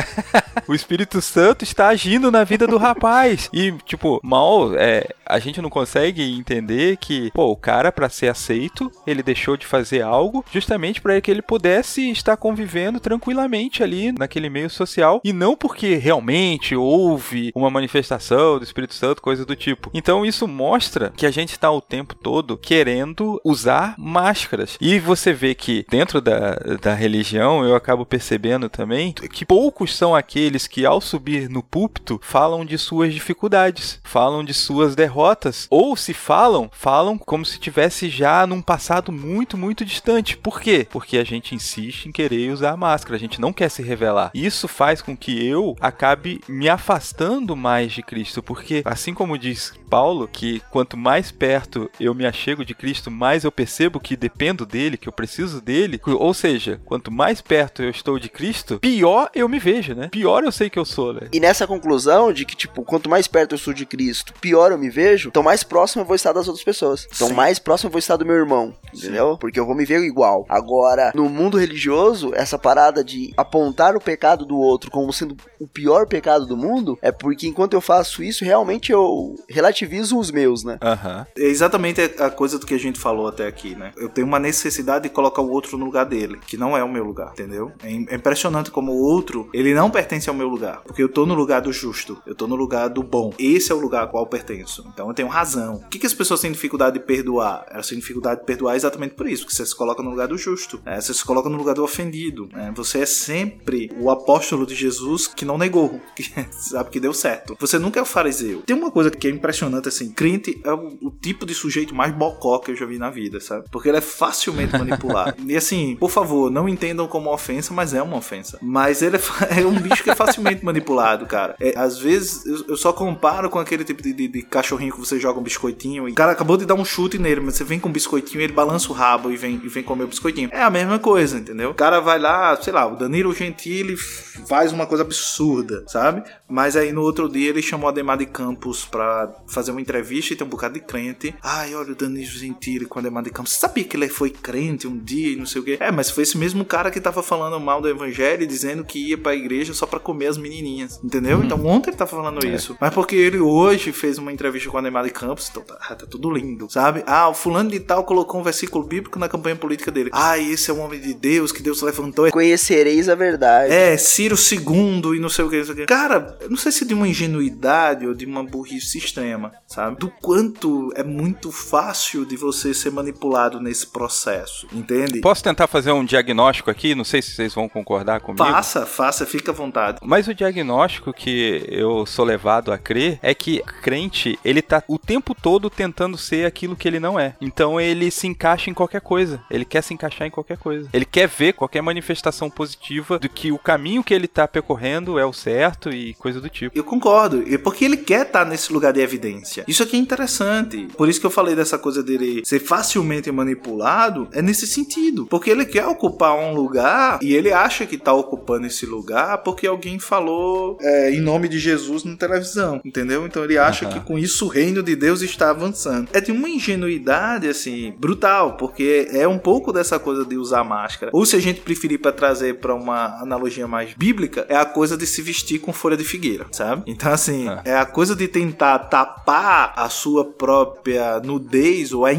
o Espírito Santo está agindo na vida do rapaz. E, tipo, mal, é, a gente não consegue entender que, pô, o cara, pra ser aceito, ele deixou de fazer algo justamente para que ele pudesse estar convivendo tranquilamente ali naquele meio social e não porque realmente houve uma manifestação do Espírito Santo, coisa do tipo. Então isso mostra que a gente está o tempo todo querendo usar máscaras. E você vê que dentro da, da religião eu acabo percebendo também que poucos são aqueles que ao subir no púlpito falam de suas dificuldades, falam de suas derrotas, ou se falam, falam como se tivesse já num passado muito, muito distante. Por quê? Porque a gente insiste em querer usar a máscara, a gente não quer se revelar. Isso faz com que eu acabe me afastando mais de Cristo, porque assim como diz Paulo, que quanto mais perto eu me achego de Cristo, mais eu percebo que dependo dele, que eu preciso dele. Ou seja, quanto mais perto eu estou de Cristo, pior eu me vejo, né? Pior eu sei que eu sou, né? E nessa conclusão de que, tipo, quanto mais perto eu sou de Cristo, pior eu me vejo, então mais próximo eu vou estar das outras pessoas. Então Sim. mais próximo eu vou estar do meu irmão, entendeu? Porque eu vou me ver igual. Agora, no mundo religioso, essa parada de apontar o pecado do outro como sendo o pior pecado do mundo, é porque enquanto eu faço isso, realmente eu relativizo os meus, né? Aham. É exatamente a coisa do que a gente falou até aqui, né? Eu tenho uma necessidade de colocar o outro no lugar dele, que não é o meu lugar, entendeu? É é impressionante como o outro, ele não pertence ao meu lugar, porque eu tô no lugar do justo, eu tô no lugar do bom. Esse é o lugar ao qual eu pertenço. Então eu tenho razão. O que, que as pessoas têm dificuldade de perdoar? Elas têm dificuldade de perdoar exatamente por isso, porque você se coloca no lugar do justo, né? você se coloca no lugar do ofendido. né? Você é sempre o apóstolo de Jesus que não negou, que sabe que deu certo. Você nunca é o fariseu. Tem uma coisa que é impressionante assim, crente é o, o tipo de sujeito mais bocó que eu já vi na vida, sabe? Porque ele é facilmente manipulado. e assim, por favor, não entendam como ofensa, mas é uma ofensa. Mas ele é, é um bicho que é facilmente manipulado, cara. É, às vezes eu, eu só comparo com aquele tipo de, de- de cachorrinho que você joga um biscoitinho e o cara acabou de dar um chute nele, mas você vem com um biscoitinho, ele balança o rabo e vem, e vem comer o biscoitinho. É a mesma coisa, entendeu? O cara vai lá, sei lá, o Danilo Gentili faz uma coisa absurda, sabe? Mas aí no outro dia ele chamou a Ademar de Campos pra fazer uma entrevista e tem um bocado de crente. Ai, olha o Danilo Gentili com a Ademar de Campos. Você sabia que ele foi crente um dia e não sei o quê? É, mas foi esse mesmo cara que tava falando mal do evangelho e dizendo que ia pra igreja só pra comer as menininhas, entendeu? Então ontem ele tava falando isso. Mas porque ele hoje fez uma entrevista com a Ademar de Campos, então tá, tá tudo lindo, sabe? Ah, o fulano de tal colocou um versículo bíblico na campanha política dele. Ah, esse é um homem de Deus que Deus levantou. Conhecereis a verdade. É, Ciro II e não sei o que, não sei o que. Cara, não sei se de uma ingenuidade ou de uma burrice extrema, sabe? Do quanto é muito fácil de você ser manipulado nesse processo, entende? Posso tentar fazer um diagnóstico aqui? Não sei se vocês vão concordar comigo. Faça, faça, fica à vontade. Mas o diagnóstico que eu sou levado a crer é que crente, ele tá o tempo todo tentando ser aquilo que ele não é. Então ele se encaixa em qualquer coisa. Ele quer se encaixar em qualquer coisa. Ele quer ver qualquer manifestação positiva do que o caminho que ele tá percorrendo é o certo e coisa coisa do tipo. Eu concordo, e porque ele quer estar nesse lugar de evidência. Isso aqui é interessante. Por isso que eu falei dessa coisa dele ser facilmente manipulado, é nesse sentido. Porque ele quer ocupar um lugar e ele acha que tá ocupando esse lugar porque alguém falou é, em nome de Jesus na televisão, entendeu? Então ele acha Aham. que com isso o reino de Deus está avançando. É de uma ingenuidade, assim, brutal, porque é um pouco dessa coisa de usar máscara. Ou se a gente preferir para trazer para uma analogia mais bíblica, é a coisa de se vestir com folha de figueira, sabe? Então, assim, Ah. é a coisa de tentar tapar a sua própria nudez ou a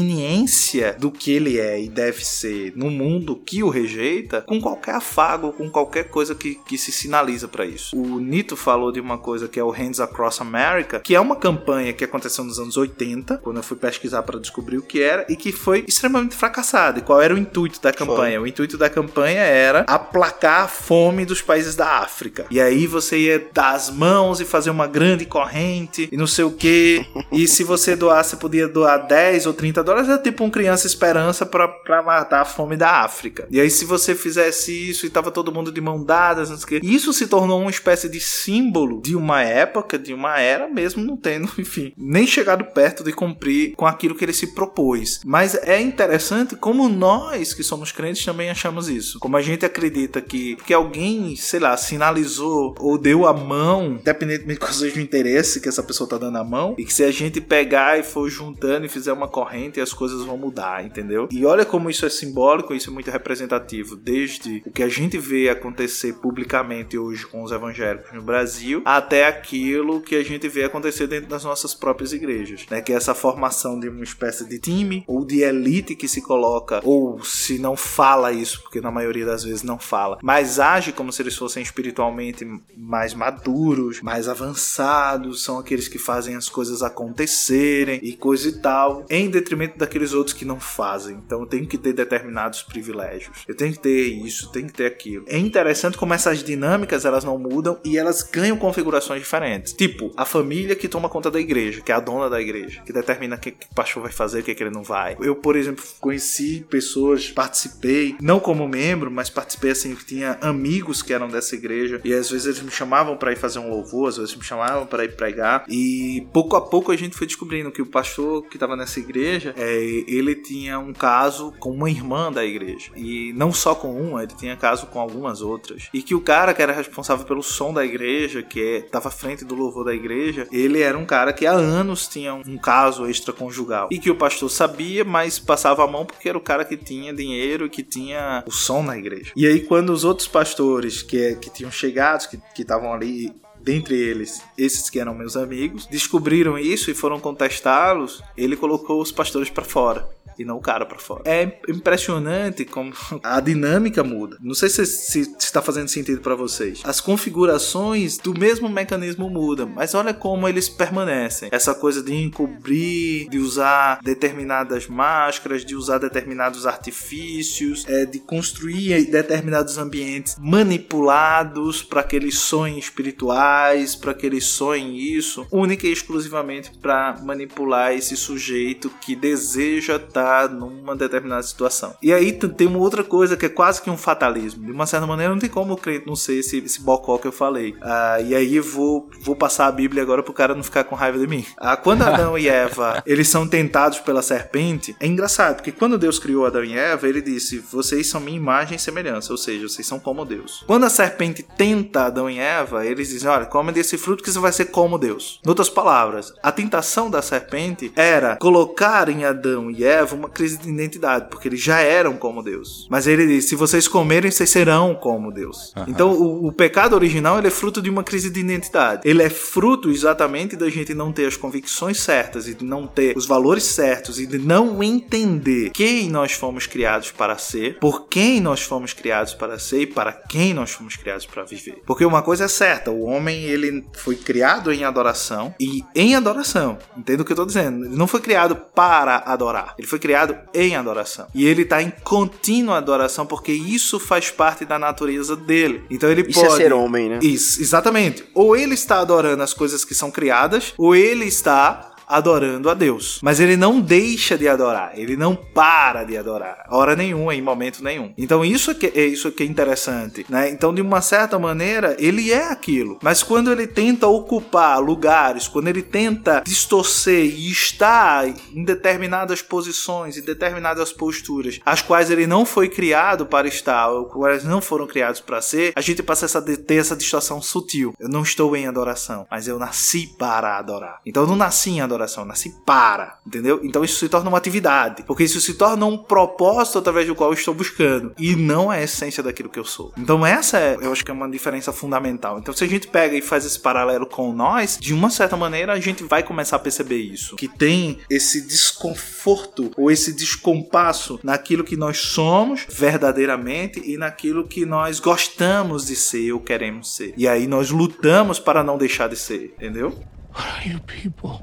inconveniência do que ele é e deve ser no mundo que o rejeita com qualquer afago, com qualquer coisa que, que se sinaliza para isso. O Nito falou de uma coisa que é o Hands Across America, que é uma campanha que aconteceu nos anos 80, quando eu fui pesquisar para descobrir o que era, e que foi extremamente fracassada. E qual era o intuito da campanha? O intuito da campanha era aplacar a fome dos países da África. E aí você ia dar as mãos e fazer uma grande corrente e não sei o que. E se você doasse, você podia doar 10 ou 30 dólares, era tipo um criança esperança pra matar a fome da África. E aí, se você fizesse isso e tava todo mundo de mão dadas, não sei o que, isso se tornou uma espécie de símbolo de uma época, de uma era, mesmo não tendo, enfim, nem chegado perto de cumprir com aquilo que ele se propôs. Mas é interessante como nós, que somos crentes, também achamos isso. Como a gente acredita que, que alguém, sei lá, sinalizou ou deu a mão, independentemente qual seja o interesse que essa pessoa tá dando a mão, e que se a gente pegar e for juntando e fizer uma corrente, as coisas vão mudar, entendeu? E olha como isso é simbólico, isso é muito representativo, desde o que a gente vê acontecer publicamente hoje com os evangélicos no Brasil, até aquilo que a gente vê acontecer dentro das nossas próprias igrejas, né? Que é essa formação de uma espécie de time ou de elite que se coloca, ou se não fala isso, porque na maioria das vezes não fala, mas age como se eles fossem espiritualmente mais maduros, mais avançados, são aqueles que fazem as coisas acontecerem e coisa e tal, em detrimento daqueles outros que não fazem. Então eu tenho que ter determinados privilégios. Eu tenho que ter isso, tenho que ter aquilo. É interessante como essas dinâmicas elas não mudam e elas ganham configurações diferentes. Tipo, a família que toma conta da igreja, que é a dona da igreja, que determina o que, que o pastor vai fazer, o que, que ele não vai. Eu, por exemplo, conheci pessoas, participei, não como membro, mas participei assim, que tinha amigos que eram dessa igreja e às vezes eles me chamavam para ir fazer um louvor, às vezes me chamavam para ir pregar. E pouco a pouco a gente foi descobrindo que o pastor que estava nessa igreja, é, ele tinha um caso com uma irmã da igreja. E não só com uma, ele tinha caso com algumas outras. E que o cara que era responsável pelo som da igreja, que estava à frente do louvor da igreja, ele era um cara que há anos tinha um caso extraconjugal. E que o pastor sabia, mas passava a mão porque era o cara que tinha dinheiro que tinha o som na igreja. E aí quando os outros pastores que, que tinham chegado, que que estavam ali dentre eles, esses que eram meus amigos, descobriram isso e foram contestá-los, ele colocou os pastores para fora. E não o cara pra fora. É impressionante como a dinâmica muda. Não sei se se está fazendo sentido para vocês. As configurações do mesmo mecanismo mudam, mas olha como eles permanecem. Essa coisa de encobrir, de usar determinadas máscaras, de usar determinados artifícios, é, de construir determinados ambientes manipulados para que eles sonhem espirituais, para que eles sonhem isso, única e exclusivamente para manipular esse sujeito que deseja estar numa determinada situação. E aí tem uma outra coisa que é quase que um fatalismo. De uma certa maneira, não tem como o crente não ser esse, esse bocó que eu falei. Ah, e aí vou, vou passar a Bíblia agora pro cara não ficar com raiva de mim. Ah, quando Adão e Eva eles são tentados pela serpente, é engraçado, porque quando Deus criou Adão e Eva, ele disse: Vocês são minha imagem e semelhança, ou seja, vocês são como Deus. Quando a serpente tenta Adão e Eva, eles dizem: Olha, come desse fruto que você vai ser como Deus. Em outras palavras, a tentação da serpente era colocar em Adão e Eva uma crise de identidade, porque eles já eram como Deus. Mas ele disse: Se vocês comerem, vocês serão como Deus. Então, o, o pecado original ele é fruto de uma crise de identidade. Ele é fruto exatamente da gente não ter as convicções certas e de não ter os valores certos e de não entender quem nós fomos criados para ser, por quem nós fomos criados para ser e para quem nós fomos criados para viver. Porque uma coisa é certa, o homem ele foi criado em adoração e em adoração. Entenda o que eu estou dizendo? Ele não foi criado para adorar, ele foi criado em adoração. E ele está em contínua adoração porque isso faz parte da natureza dele. Então ele Isso é pode ser homem, né? isso, exatamente. Ou ele está adorando as coisas que são criadas, ou ele está adorando a Deus. Mas ele não deixa de adorar, ele não para de adorar, hora nenhuma, em momento nenhum. Então isso é, que, é isso que é interessante, né? Então de uma certa maneira ele é aquilo, mas quando ele tenta ocupar lugares, quando ele tenta distorcer e estar em determinadas posições, em determinadas posturas, as quais ele não foi criado para estar, ou quais não foram criados para ser, a gente passa a ter essa distorção sutil. Eu não estou em adoração, mas eu nasci para adorar. Então eu não nasci em adoração, eu nasci para, entendeu? Então isso se torna uma atividade, porque isso se torna um propósito através do qual eu estou buscando e não é a essência daquilo que eu sou. Então essa é, eu acho que é uma diferença fundamental. Então se a gente pega e faz esse paralelo com nós, de uma certa maneira a gente vai começar a perceber isso, que tem esse desconforto ou esse descompasso naquilo que nós somos verdadeiramente e naquilo que nós gostamos de ser ou queremos ser. E aí nós lutamos para não deixar de ser, entendeu? What are you people?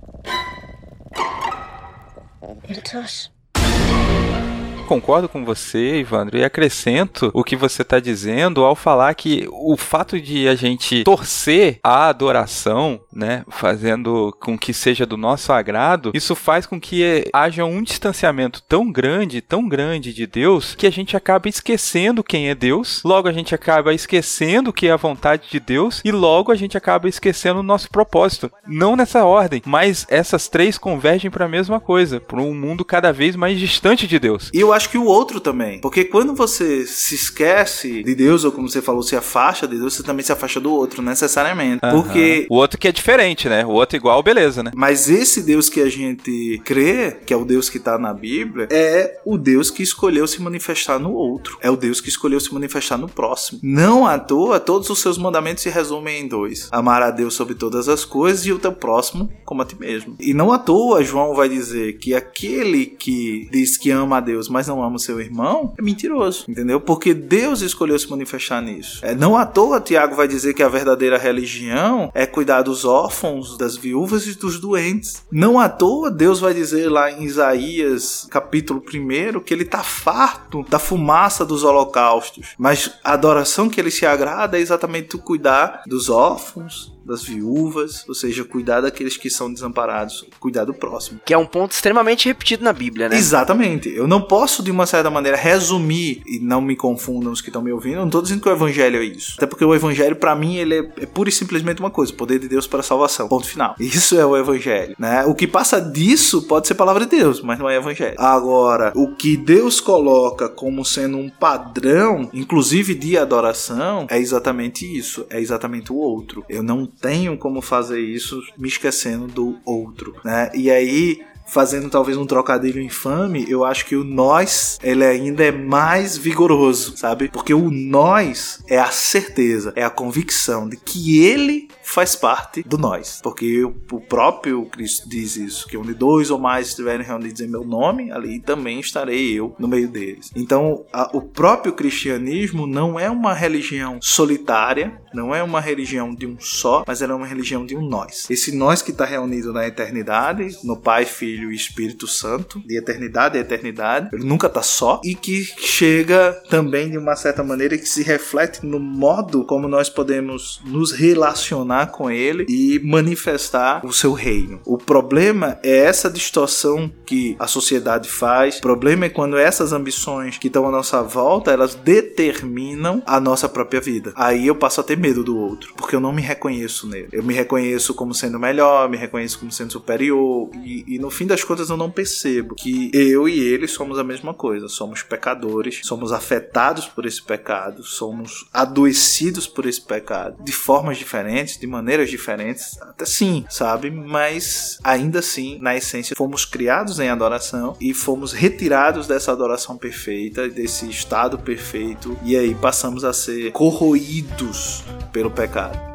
It's us. Concordo com você, Ivandro, e acrescento o que você está dizendo ao falar que o fato de a gente torcer a adoração, né, fazendo com que seja do nosso agrado, isso faz com que haja um distanciamento tão grande, tão grande de Deus, que a gente acaba esquecendo quem é Deus, logo a gente acaba esquecendo que é a vontade de Deus e logo a gente acaba esquecendo o nosso propósito. Não nessa ordem, mas essas três convergem para a mesma coisa, para um mundo cada vez mais distante de Deus. E eu acho que o outro também. Porque quando você se esquece de Deus, ou como você falou, se afasta de Deus, você também se afasta do outro, necessariamente. Porque. O outro que é diferente, né? O outro igual, beleza, né? Mas esse Deus que a gente crê, que é o Deus que tá na Bíblia, é o Deus que escolheu se manifestar no outro. É o Deus que escolheu se manifestar no próximo. Não à toa, todos os seus mandamentos se resumem em dois: amar a Deus sobre todas as coisas e o teu próximo como a ti mesmo. E não à toa, João vai dizer que aquele que diz que ama a Deus, mas não ama o seu irmão, é mentiroso, entendeu? Porque Deus escolheu se manifestar nisso. É, não à toa, Tiago vai dizer que a verdadeira religião é cuidar dos órfãos, das viúvas e dos doentes. Não à toa, Deus vai dizer lá em Isaías, capítulo 1, que ele tá farto da fumaça dos holocaustos. Mas a adoração que ele se agrada é exatamente tu cuidar dos órfãos, das viúvas, ou seja, cuidar daqueles que são desamparados, cuidar do próximo. Que é um ponto extremamente repetido na Bíblia, né? Exatamente. Eu não posso, de uma certa maneira, resumir, e não me confundam os que estão me ouvindo, não tô dizendo que o evangelho é isso. Até porque o evangelho, para mim, ele é, é pura e simplesmente uma coisa: poder de Deus para a salvação. Ponto final. Isso é o evangelho, né? O que passa disso pode ser palavra de Deus, mas não é evangelho. Agora, o que Deus coloca como sendo um padrão, inclusive de adoração, é exatamente isso. É exatamente o outro. Eu não tenho como fazer isso me esquecendo do outro, né? E aí fazendo talvez um trocadilho infame, eu acho que o nós ele ainda é mais vigoroso, sabe? Porque o nós é a certeza, é a convicção de que ele faz parte do nós. Porque o próprio Cristo diz isso, que onde dois ou mais estiverem reunidos em meu nome, ali também estarei eu no meio deles. Então, a, o próprio cristianismo não é uma religião solitária, não é uma religião de um só, mas ela é uma religião de um nós. Esse nós que está reunido na eternidade, no Pai, Filho e Espírito Santo, de eternidade a eternidade, ele nunca está só, e que chega também de uma certa maneira que se reflete no modo como nós podemos nos relacionar com ele e manifestar o seu reino. O problema é essa distorção que a sociedade faz. O problema é quando essas ambições que estão à nossa volta, elas determinam a nossa própria vida. Aí eu passo a ter medo do outro, porque eu não me reconheço nele. Eu me reconheço como sendo melhor, me reconheço como sendo superior e, e no fim das contas eu não percebo que eu e ele somos a mesma coisa. Somos pecadores, somos afetados por esse pecado, somos adoecidos por esse pecado de formas diferentes, de maneiras diferentes, até sim, sabe? Mas ainda assim, na essência, fomos criados em adoração e fomos retirados dessa adoração perfeita, desse estado perfeito, e aí passamos a ser corroídos pelo pecado.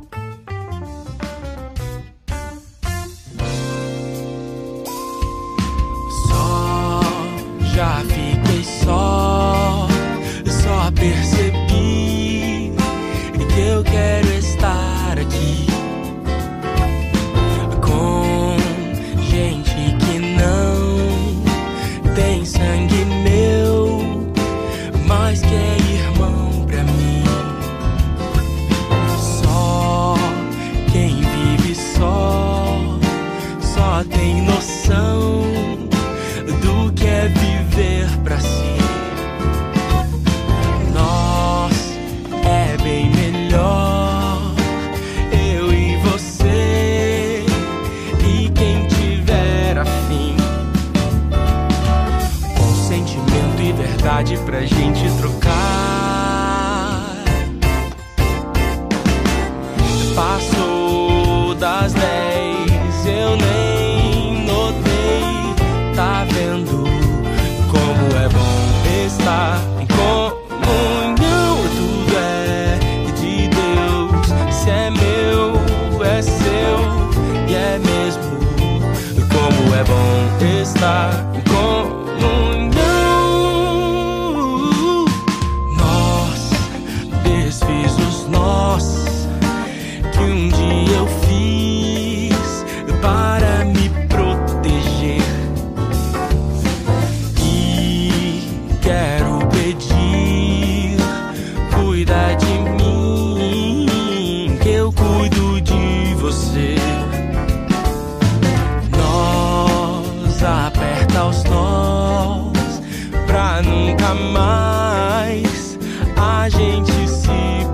Nunca mais a gente se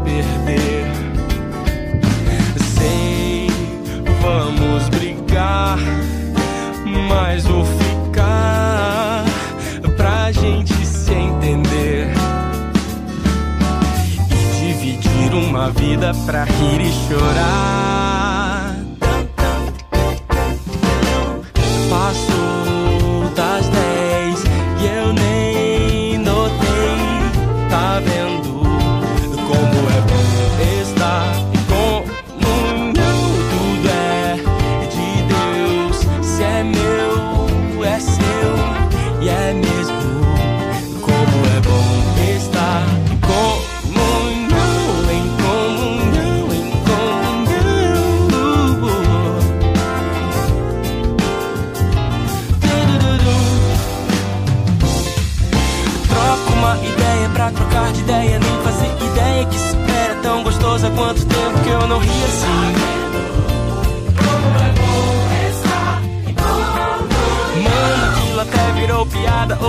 perder. Sei, vamos brigar, mas vou ficar pra gente se entender e dividir uma vida pra rir e chorar.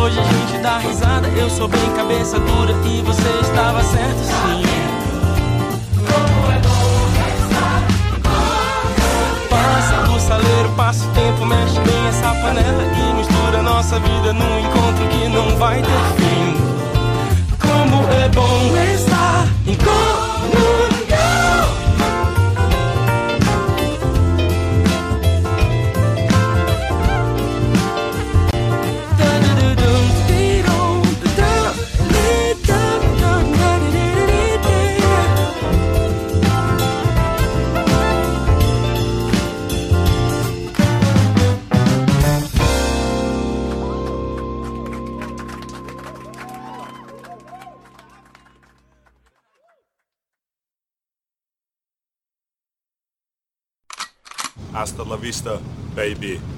Hoje a gente dá risada. Eu sou bem cabeça dura e você estava certo sim. Passa do saleiro, passa o tempo, mexe bem essa panela e mistura nossa vida num encontro que não vai ter fim. Como é bom estar em comunhão. Baby.